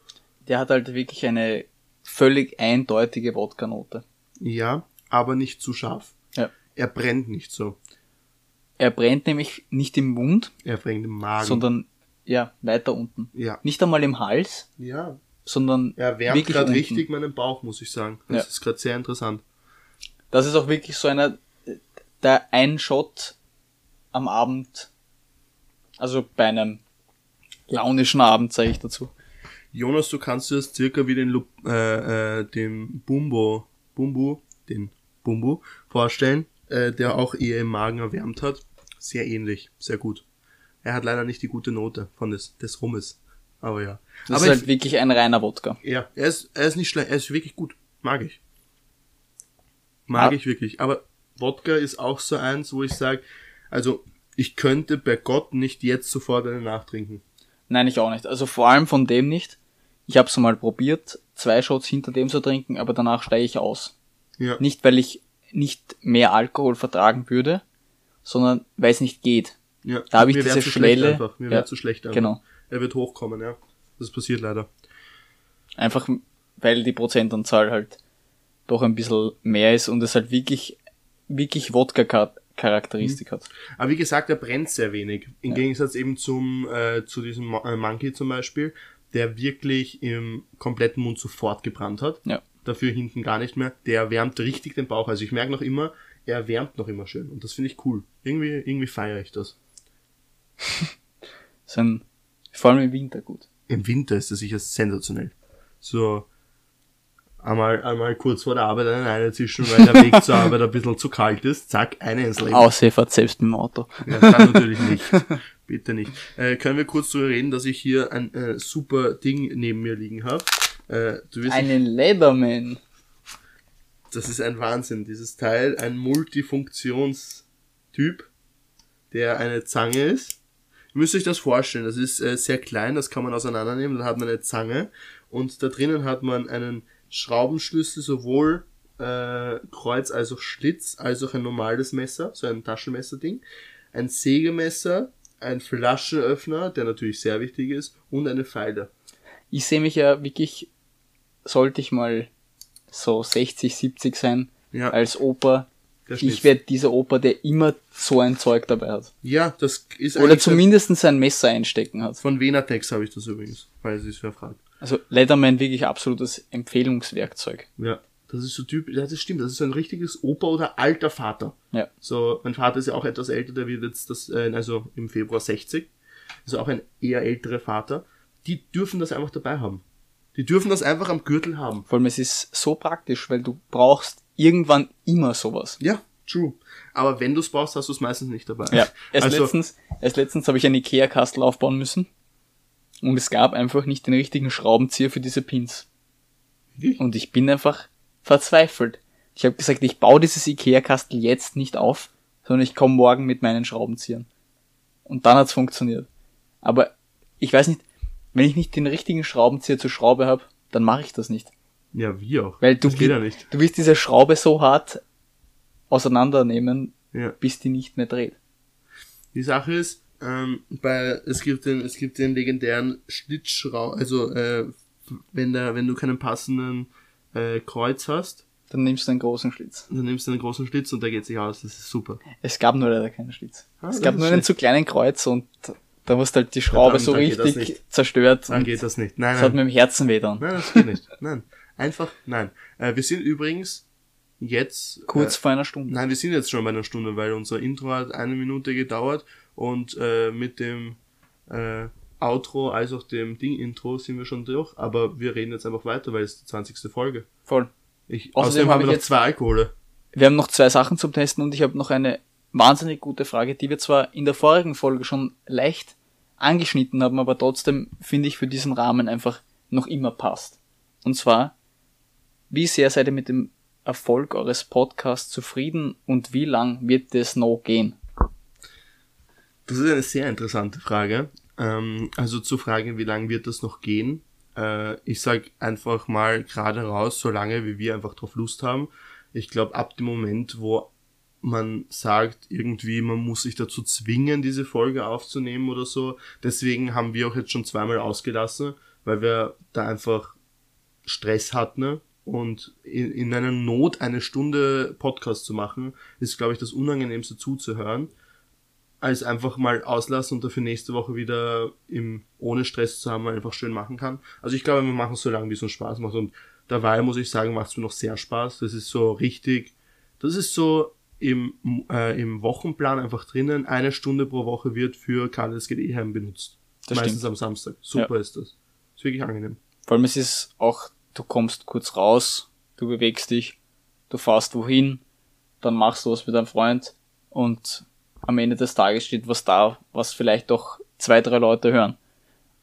Der hat halt wirklich eine völlig eindeutige Wodka-Note. Ja, aber nicht zu scharf. Ja. Er brennt nicht so. Er brennt nämlich nicht im Mund, Er brennt im Magen. sondern ja, weiter unten. ja. Nicht einmal im Hals, Ja. sondern Er wärmt gerade richtig meinen Bauch, muss ich sagen. Das Ja. ist gerade sehr interessant. Das ist auch wirklich so einer, der ein Shot am Abend, also bei einem launischen Abend, sage ich dazu. Jonas, du kannst dir das circa wie den, Lu äh, äh, den Bumbo, Bumbu, den Bumbu vorstellen, äh, der auch eher im Magen erwärmt hat. Sehr ähnlich, sehr gut. Er hat leider nicht die gute Note von des, des Rummes. Aber ja. Das Aber ist ich, halt wirklich ein reiner Wodka. ja, er ist, er ist nicht schlecht, er ist wirklich gut. Mag ich. Mag Ah. ich wirklich. Aber Wodka ist auch so eins, wo ich sage, also ich könnte bei Gott nicht jetzt sofort eine nachtrinken. Nein, ich auch nicht. Also vor allem von dem nicht. Ich habe es mal probiert, zwei Shots hinter dem zu trinken, aber danach steige ich aus. Ja. Nicht, weil ich nicht mehr Alkohol vertragen würde, sondern weil es nicht geht. Ja, Da habe ich diese Schwelle- Einfach. Mir Ja, wäre zu schlecht einfach. genau. Er wird hochkommen, ja. Das passiert leider. Einfach weil die Prozentanzahl halt doch ein bisschen mehr ist und es halt wirklich, wirklich Wodka-Charakteristik hat. Aber wie gesagt, er brennt sehr wenig. Im Gegensatz eben zum, äh, zu diesem Mo äh, Monkey zum Beispiel, der wirklich im kompletten Mund sofort gebrannt hat. Ja. Dafür hinten gar nicht mehr. Der wärmt richtig den Bauch. Also ich merke noch immer, er wärmt noch immer schön. Und das finde ich cool. Irgendwie, irgendwie feiere ich das. Ist ein, vor allem im Winter gut. Im Winter ist das sicher sensationell. So, einmal, einmal kurz vor der Arbeit einen einzischen, weil der Weg zur Arbeit ein bisschen zu kalt ist. Zack, eine ins Leben. Außer ihr fahrt selbst mit dem Auto. Ja, das natürlich nicht. Bitte nicht. Äh, können wir kurz darüber reden, dass ich hier ein äh, super Ding neben mir liegen habe? Äh, du wirst Einen Leatherman. das ist ein Wahnsinn. Dieses Teil, ein Multifunktionstyp, der eine Zange ist. Ihr müsst euch das vorstellen. Das ist äh, sehr klein, das kann man auseinandernehmen. Dann hat man eine Zange und da drinnen hat man einen Schraubenschlüssel, sowohl äh, Kreuz als auch Schlitz, als auch ein normales Messer, so ein Taschenmesser-Ding, ein Sägemesser, ein Flaschenöffner, der natürlich sehr wichtig ist, und eine Feile. Ich sehe mich ja wirklich, sollte ich mal so 60, 70 sein, Ja, als Opa. Ich werde dieser Opa, der immer so ein Zeug dabei hat. Ja, das ist Oder zumindest ein Messer einstecken hat. von Venatex habe ich das übrigens, weil es wer fragt. Also Leatherman wirklich absolutes Empfehlungswerkzeug. Ja, das ist so typisch, ja, das stimmt, das ist so ein richtiges Opa oder alter Vater. Ja. So, mein Vater ist ja auch etwas älter, der wird jetzt das, äh, also im Februar 60. Also auch ein eher älterer Vater. Die dürfen das einfach dabei haben. Die dürfen das einfach am Gürtel haben. Vor allem es ist so praktisch, weil du brauchst irgendwann immer sowas. Ja, true. Aber wenn du es brauchst, hast du es meistens nicht dabei. Ja, erst also, letztens, erst letztens habe ich einen Ikea-Kastel aufbauen müssen. Und es gab einfach nicht den richtigen Schraubenzieher für diese Pins. Und ich bin einfach verzweifelt. Ich habe gesagt, ich baue dieses Ikea-Kastel jetzt nicht auf, sondern ich komme morgen mit meinen Schraubenziehern. Und dann hat's funktioniert. Aber ich weiß nicht, wenn ich nicht den richtigen Schraubenzieher zur Schraube habe, dann mache ich das nicht. Ja, wie auch. Weil du, das geht ja nicht. du willst diese Schraube so hart auseinandernehmen, Ja. bis die nicht mehr dreht. Die Sache ist, ähm, bei, es gibt den, es gibt den legendären Schlitzschrau, also, äh, wenn der, wenn du keinen passenden, äh, Kreuz hast, Dann nimmst du einen großen Schlitz. dann nimmst du einen großen Schlitz und der geht sich aus, das ist super. Es gab nur leider keinen Schlitz. Ah, es gab nur einen zu kleinen Kreuz und da warst halt die Schraube dann- so richtig zerstört. Dann geht das nicht. Nein, das hat mir im Herzen weh dann. Nein, das geht nicht. Nein. Einfach, nein. Äh, wir sind übrigens jetzt, Kurz äh, vor einer Stunde. nein, wir sind jetzt schon bei einer Stunde, weil unser Intro hat eine Minute gedauert und, äh, mit dem, äh, Outro als auch dem Ding-Intro sind wir schon durch, aber wir reden jetzt einfach weiter, weil es die 20. Folge. Voll. Ich, Außerdem außerdem hab haben wir noch jetzt- zwei Alkohole. Wir haben noch zwei Sachen zum Testen und ich habe noch eine wahnsinnig gute Frage, die wir zwar in der vorigen Folge schon leicht angeschnitten haben, aber trotzdem finde ich für diesen Rahmen einfach noch immer passt. Und zwar, wie sehr seid ihr mit dem Erfolg eures Podcasts zufrieden und wie lang wird es noch gehen? Das ist eine sehr interessante Frage. Ähm, also zur Frage, wie lange wird das noch gehen? Äh, ich sag einfach mal gerade raus, so lange wie wir einfach drauf Lust haben. Ich glaube, ab dem Moment, wo man sagt, irgendwie, man muss sich dazu zwingen, diese Folge aufzunehmen oder so. Deswegen haben wir auch jetzt schon zweimal ausgelassen, weil wir da einfach Stress hatten. ne? Und in, in einer Not eine Stunde Podcast zu machen, ist, glaube ich, das Unangenehmste zuzuhören als einfach mal auslassen und dafür nächste Woche wieder im, ohne Stress zu haben, einfach schön machen kann. Also ich glaube, wir machen es so lange, wie es uns Spaß macht. Und dabei muss ich sagen, macht es mir noch sehr Spaß. Das ist so richtig, das ist so im, äh, im Wochenplan einfach drinnen. Eine Stunde pro Woche wird für KDSGD heim benutzt. Das Meistens stimmt. am Samstag. Super ist das. Ist wirklich angenehm. Vor allem es ist auch, du kommst kurz raus, du bewegst dich, du fährst wohin, dann machst du was mit deinem Freund und am Ende des Tages steht was da, was vielleicht doch zwei, drei Leute hören.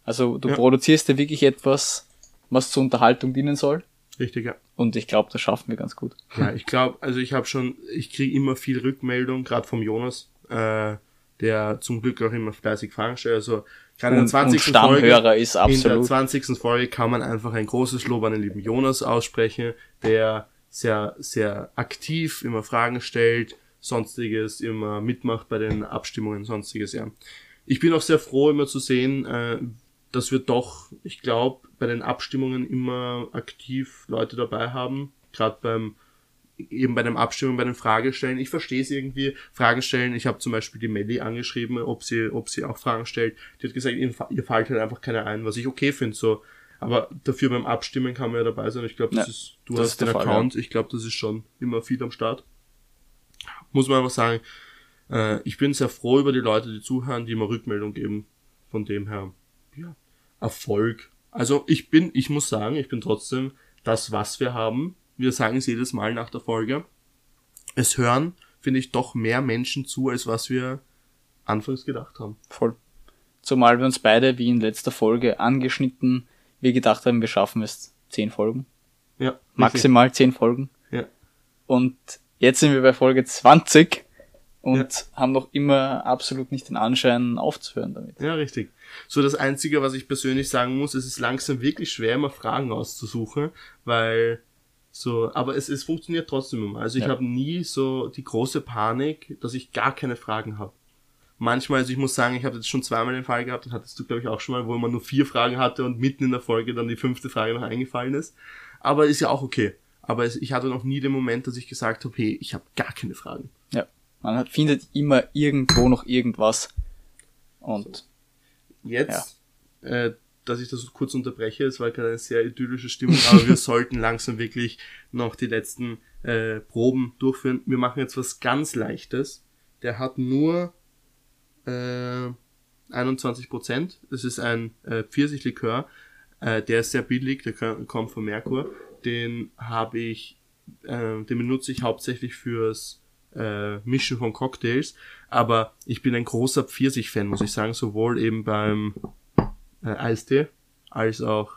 Also du Ja. produzierst ja wirklich etwas, was zur Unterhaltung dienen soll Richtig, ja. und ich glaube, das schaffen wir ganz gut. Ja, ich glaube, also ich habe schon, ich kriege immer viel Rückmeldung, gerade vom Jonas, äh, der zum Glück auch immer fleißig Fragen stellt. Also gerade in der Und, 20. und Stammhörer ist In der absolut. 20. Folge kann man einfach ein großes Lob an den lieben Jonas aussprechen, der sehr, sehr aktiv immer Fragen stellt, sonstiges immer mitmacht bei den Abstimmungen, sonstiges, ja. Ich bin auch sehr froh, immer zu sehen, äh, dass wir doch, ich glaube, bei den Abstimmungen immer aktiv Leute dabei haben, gerade beim eben bei den Abstimmungen, bei den Fragestellen. Ich verstehe es irgendwie. Fragen stellen. Ich habe zum Beispiel die Melli angeschrieben, ob sie, ob sie auch Fragen stellt. Die hat gesagt, ihr, ihr fällt halt einfach keine ein, was ich okay finde. So. Aber dafür beim Abstimmen kann man ja dabei sein. Ich glaube, das Ja, ist, du das hast ist den Fall, Account. Ich glaube, das ist schon immer viel am Start. Muss man einfach sagen, äh, ich bin sehr froh über die Leute, die zuhören, die mir Rückmeldung geben. Von dem her, ja, Erfolg. Also ich bin, ich muss sagen, ich bin trotzdem das, was wir haben. Wir sagen es jedes Mal nach der Folge. Es hören, finde ich, doch mehr Menschen zu, als was wir anfangs gedacht haben. Voll. Zumal wir uns beide, wie in letzter Folge angeschnitten, wir gedacht haben, wir schaffen es zehn Folgen. Ja. richtig. Maximal zehn Folgen. Ja. Und jetzt sind wir bei Folge 20 und Ja. haben noch immer absolut nicht den Anschein aufzuhören damit. Ja, richtig. So das Einzige, was ich persönlich sagen muss, es ist langsam wirklich schwer, immer Fragen auszusuchen, weil so, aber es, es funktioniert trotzdem immer. Also ich Ja. habe nie so die große Panik, dass ich gar keine Fragen habe. Manchmal, also ich muss sagen, ich habe jetzt schon zweimal den Fall gehabt, das hattest du, glaube ich, auch schon mal, wo man nur vier Fragen hatte und mitten in der Folge dann die fünfte Frage noch eingefallen ist. Aber ist ja auch okay. Aber es, ich hatte noch nie den Moment, dass ich gesagt habe, hey, ich habe gar keine Fragen. Ja. Man hat, findet immer irgendwo noch irgendwas. Und Jetzt, äh, dass ich das kurz unterbreche, es war gerade eine sehr idyllische Stimmung, aber wir sollten langsam wirklich noch die letzten äh, Proben durchführen. Wir machen jetzt was ganz Leichtes. Der hat nur äh, 21 Prozent. Das ist ein äh, Pfirsichlikör. Äh, der ist sehr billig, der kann- kommt von Merkur. Den habe ich, äh, den benutze ich hauptsächlich fürs äh, Mischen von Cocktails. Aber ich bin ein großer Pfirsich-Fan, muss ich sagen, sowohl eben beim äh, Eistee als auch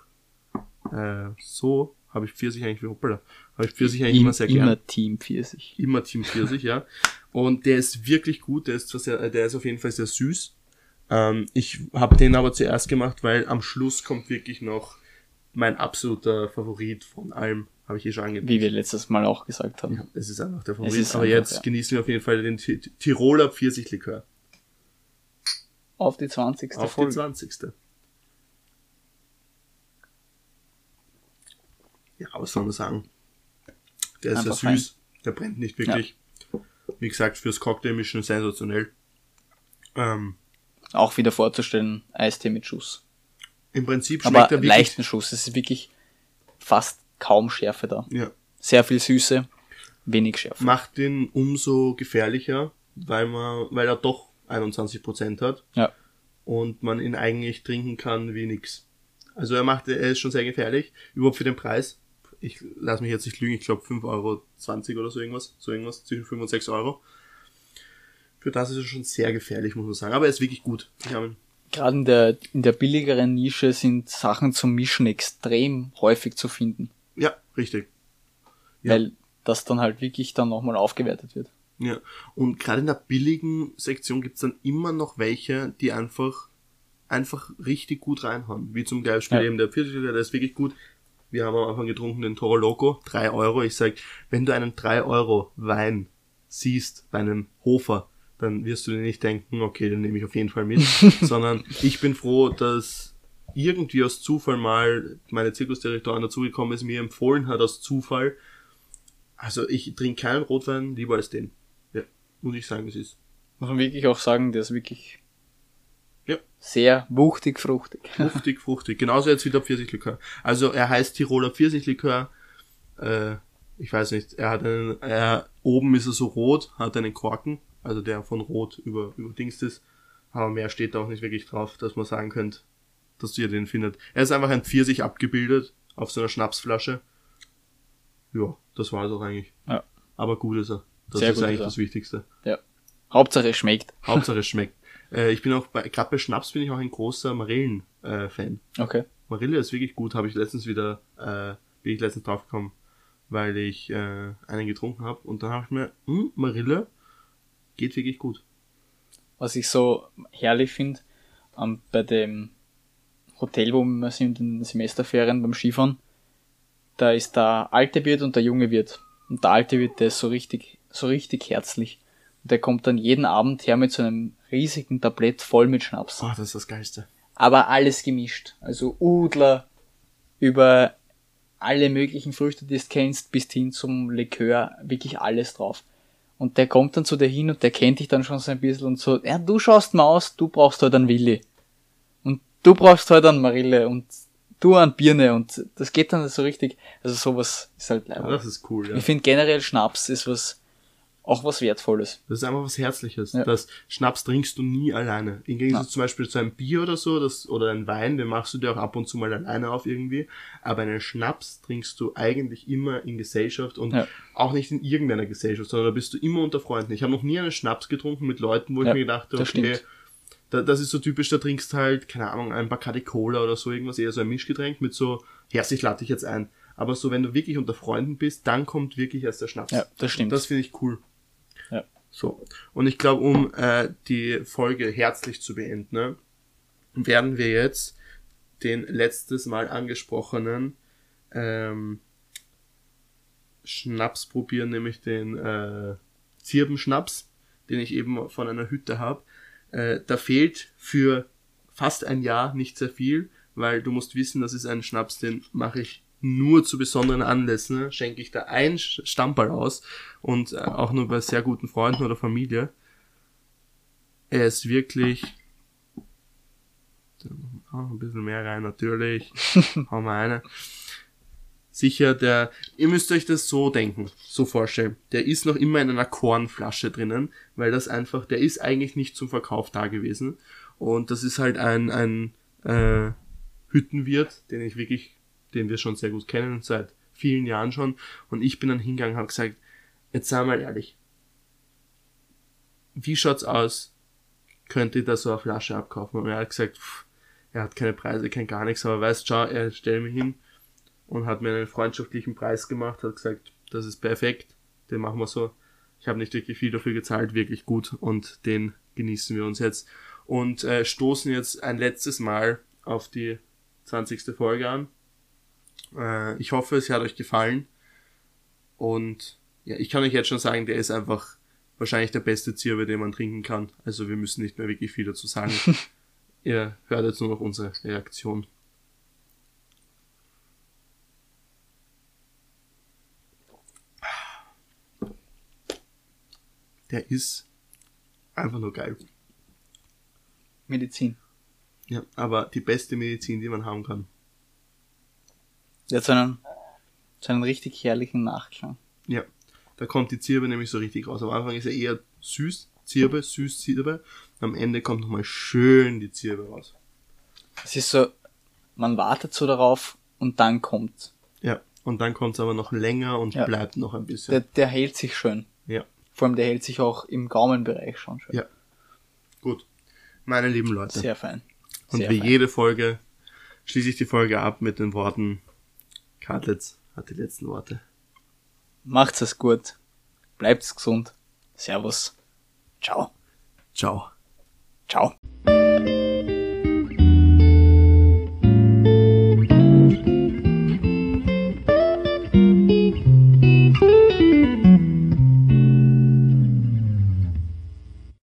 äh, so habe ich Pfirsich eigentlich, hoppala, habe ich Pfirsich eigentlich immer sehr gern immer Team Pfirsich. immer Team Pfirsich, ja. Und der ist wirklich gut, der ist zwar sehr, der ist auf jeden Fall sehr süß. Ähm, ich habe den aber zuerst gemacht, weil am Schluss kommt wirklich noch mein absoluter Favorit von allem, habe ich eh schon angegeben. Wie wir letztes Mal auch gesagt haben. Ja, es ist einfach der Favorit. aber einfach, jetzt ja. genießen wir auf jeden Fall den Ti- Tiroler Pfirsichlikör. Auf die 20. Auf Folge. die 20. Ja, was soll man sagen? Der ist Einfach sehr süß, der brennt nicht wirklich. Wie gesagt, fürs Cocktailmischen sensationell. Ähm, Auch wieder vorzustellen, Eistee mit Schuss. Im Prinzip schmeckt Aber er wirklich. leichten Schuss. Es ist wirklich fast kaum Schärfe da. Ja, Sehr viel Süße, wenig Schärfe. macht den umso gefährlicher, weil man, weil er doch 21% hat. Ja. und man ihn eigentlich trinken kann wie nix. Also er macht, er ist schon sehr gefährlich, überhaupt für den Preis. Ich lass mich jetzt nicht lügen, ich glaube 5,20 Euro oder so irgendwas, so irgendwas, zwischen 5 und 6 Euro. Für das ist er schon sehr gefährlich, muss man sagen. Aber er ist wirklich gut. Ich habe ihn Gerade in der, in der billigeren Nische sind Sachen zum Mischen extrem häufig zu finden. Ja, richtig. Ja. Weil das dann halt wirklich dann nochmal aufgewertet wird. Ja. Und gerade in der billigen Sektion gibt's dann immer noch welche, die einfach einfach richtig gut reinhauen. Wie zum Beispiel Ja. eben der Pfirsichlikör, der ist wirklich gut. Wir haben am Anfang getrunken den Toro Loco, drei Euro. Ich sag, wenn du einen drei Euro Wein siehst bei einem Hofer, dann wirst du dir nicht denken, okay, den nehme ich auf jeden Fall mit, sondern ich bin froh, dass irgendwie aus Zufall mal meine Zirkusdirektorin dazugekommen ist, mir empfohlen hat aus Zufall. Also ich trinke keinen Rotwein lieber als den. Ja, muss ich sagen, es ist. Muss man wirklich auch sagen, der ist wirklich Ja. sehr wuchtig, fruchtig. Fruchtig, fruchtig. Genauso jetzt wie der Pfirsichlikör. Also er heißt Tiroler Pfirsichlikör. Äh, ich weiß nicht, er hat einen, er, oben ist er so rot, hat einen Korken, also der von rot über, überdingst ist. Aber mehr steht da auch nicht wirklich drauf, dass man sagen könnt, dass ihr den findet. Er ist einfach ein Pfirsich abgebildet auf so einer Schnapsflasche. Ja, das war es auch eigentlich. Ja. Aber gut ist er. Das Sehr ist eigentlich das Wichtigste. Ja. Hauptsache es schmeckt. Hauptsache es schmeckt. Äh, ich bin auch bei, gerade bei Schnaps bin ich auch ein großer Marillen-Fan. Okay. Marille ist wirklich gut, habe ich letztens wieder, äh, bin ich letztens draufgekommen, weil ich äh, einen getrunken habe und dann habe ich mir, hm, Marille geht wirklich gut. Was ich so herrlich finde, ähm, bei dem Hotel, wo wir sind in den Semesterferien beim Skifahren, da ist der alte Wirt und der junge Wirt. Und der alte Wirt, der ist so richtig, so richtig herzlich. Und der kommt dann jeden Abend her mit so einem riesigen Tablett voll mit Schnaps. Boah, das ist das Geilste. aber alles gemischt. Also Udler über alle möglichen Früchte, die du kennst, bis hin zum Likör, wirklich alles drauf. Und der kommt dann zu dir hin und der kennt dich dann schon so ein bisschen und so, ja, du schaust mal aus, du brauchst heute einen Willi. Und du brauchst heute einen Marille und du einen Birne und das geht dann so richtig, also sowas ist halt leider. das ist cool, ja. Ich finde generell Schnaps ist was, auch was Wertvolles. Das ist einfach was Herzliches. Ja. Das Schnaps trinkst du nie alleine. Im Gegensatz zum Beispiel zu einem Bier oder so, das, oder ein Wein, den machst du dir auch ab und zu mal alleine auf irgendwie. Aber einen Schnaps trinkst du eigentlich immer in Gesellschaft und Ja. auch nicht in irgendeiner Gesellschaft, sondern da bist du immer unter Freunden. Ich habe noch nie einen Schnaps getrunken mit Leuten, wo ich Ja, mir gedacht habe, das okay, da, das ist so typisch, da trinkst halt, keine Ahnung, ein Bacardi Cola oder so irgendwas, eher so ein Mischgetränk mit so, herzlich ich lade dich jetzt ein. Aber so, wenn du wirklich unter Freunden bist, dann kommt wirklich erst der Schnaps. Ja, das stimmt. Das finde ich cool. So. Und ich glaube, um äh, die Folge herzlich zu beenden, ne, werden wir jetzt den letztes Mal angesprochenen ähm, Schnaps probieren, nämlich den äh, Zirbenschnaps, den ich eben von einer Hütte habe. Äh, da fehlt für fast ein Jahr nicht sehr viel, weil du musst wissen, das ist ein Schnaps, den mache ich nur zu besonderen Anlässen, schenke ich da ein Stammball aus und äh, auch nur bei sehr guten Freunden oder Familie. Er ist wirklich Ah, ein bisschen mehr rein, natürlich. Hauen wir eine. Sicher, der, ihr müsst euch das so denken, so vorstellen. Der ist noch immer in einer Kornflasche drinnen, weil das einfach, der ist eigentlich nicht zum Verkauf da gewesen. Und das ist halt ein, ein äh, Hüttenwirt, den ich wirklich, den wir schon sehr gut kennen, seit vielen Jahren schon. Und ich bin dann hingegangen und habe gesagt, jetzt sei mal ehrlich, wie schaut's aus? Könnt ihr da so eine Flasche abkaufen? Und er hat gesagt, pff, er hat keine Preise, kein gar nichts, aber weißt, schau, er stellt mich hin und hat mir einen freundschaftlichen Preis gemacht, hat gesagt, das ist perfekt, den machen wir so. Ich habe nicht wirklich viel dafür gezahlt, wirklich gut und den genießen wir uns jetzt und äh, stoßen jetzt ein letztes Mal auf die 20. Folge an. Äh, ich hoffe, es hat euch gefallen und ja, ich kann euch jetzt schon sagen, der ist einfach wahrscheinlich der beste Zirbe, den man trinken kann. Also wir müssen nicht mehr wirklich viel dazu sagen. Ihr hört jetzt nur noch unsere Reaktion. Der ist einfach nur geil. Medizin. Ja, aber die beste Medizin, die man haben kann. Hat so einen, so einen richtig herrlichen Nachklang. Ja, da kommt die Zirbe nämlich so richtig raus. Am Anfang ist er eher süß, Zirbe, Süßzirbe. Am Ende kommt nochmal schön die Zirbe raus. Es ist so, man wartet so darauf und dann kommt. Ja. Und dann kommt es aber noch länger und Ja. bleibt noch ein bisschen. Der, der hält sich schön. ja. Vor allem der hält sich auch im Gaumenbereich schon schön. Ja. Gut. Meine lieben Leute. Sehr fein. und Sehr wie fein. jede Folge schließe ich die Folge ab mit den Worten Kartlitz hat die letzten Worte. Macht's es gut. Bleibt's gesund. Servus. Ciao. Ciao. Ciao.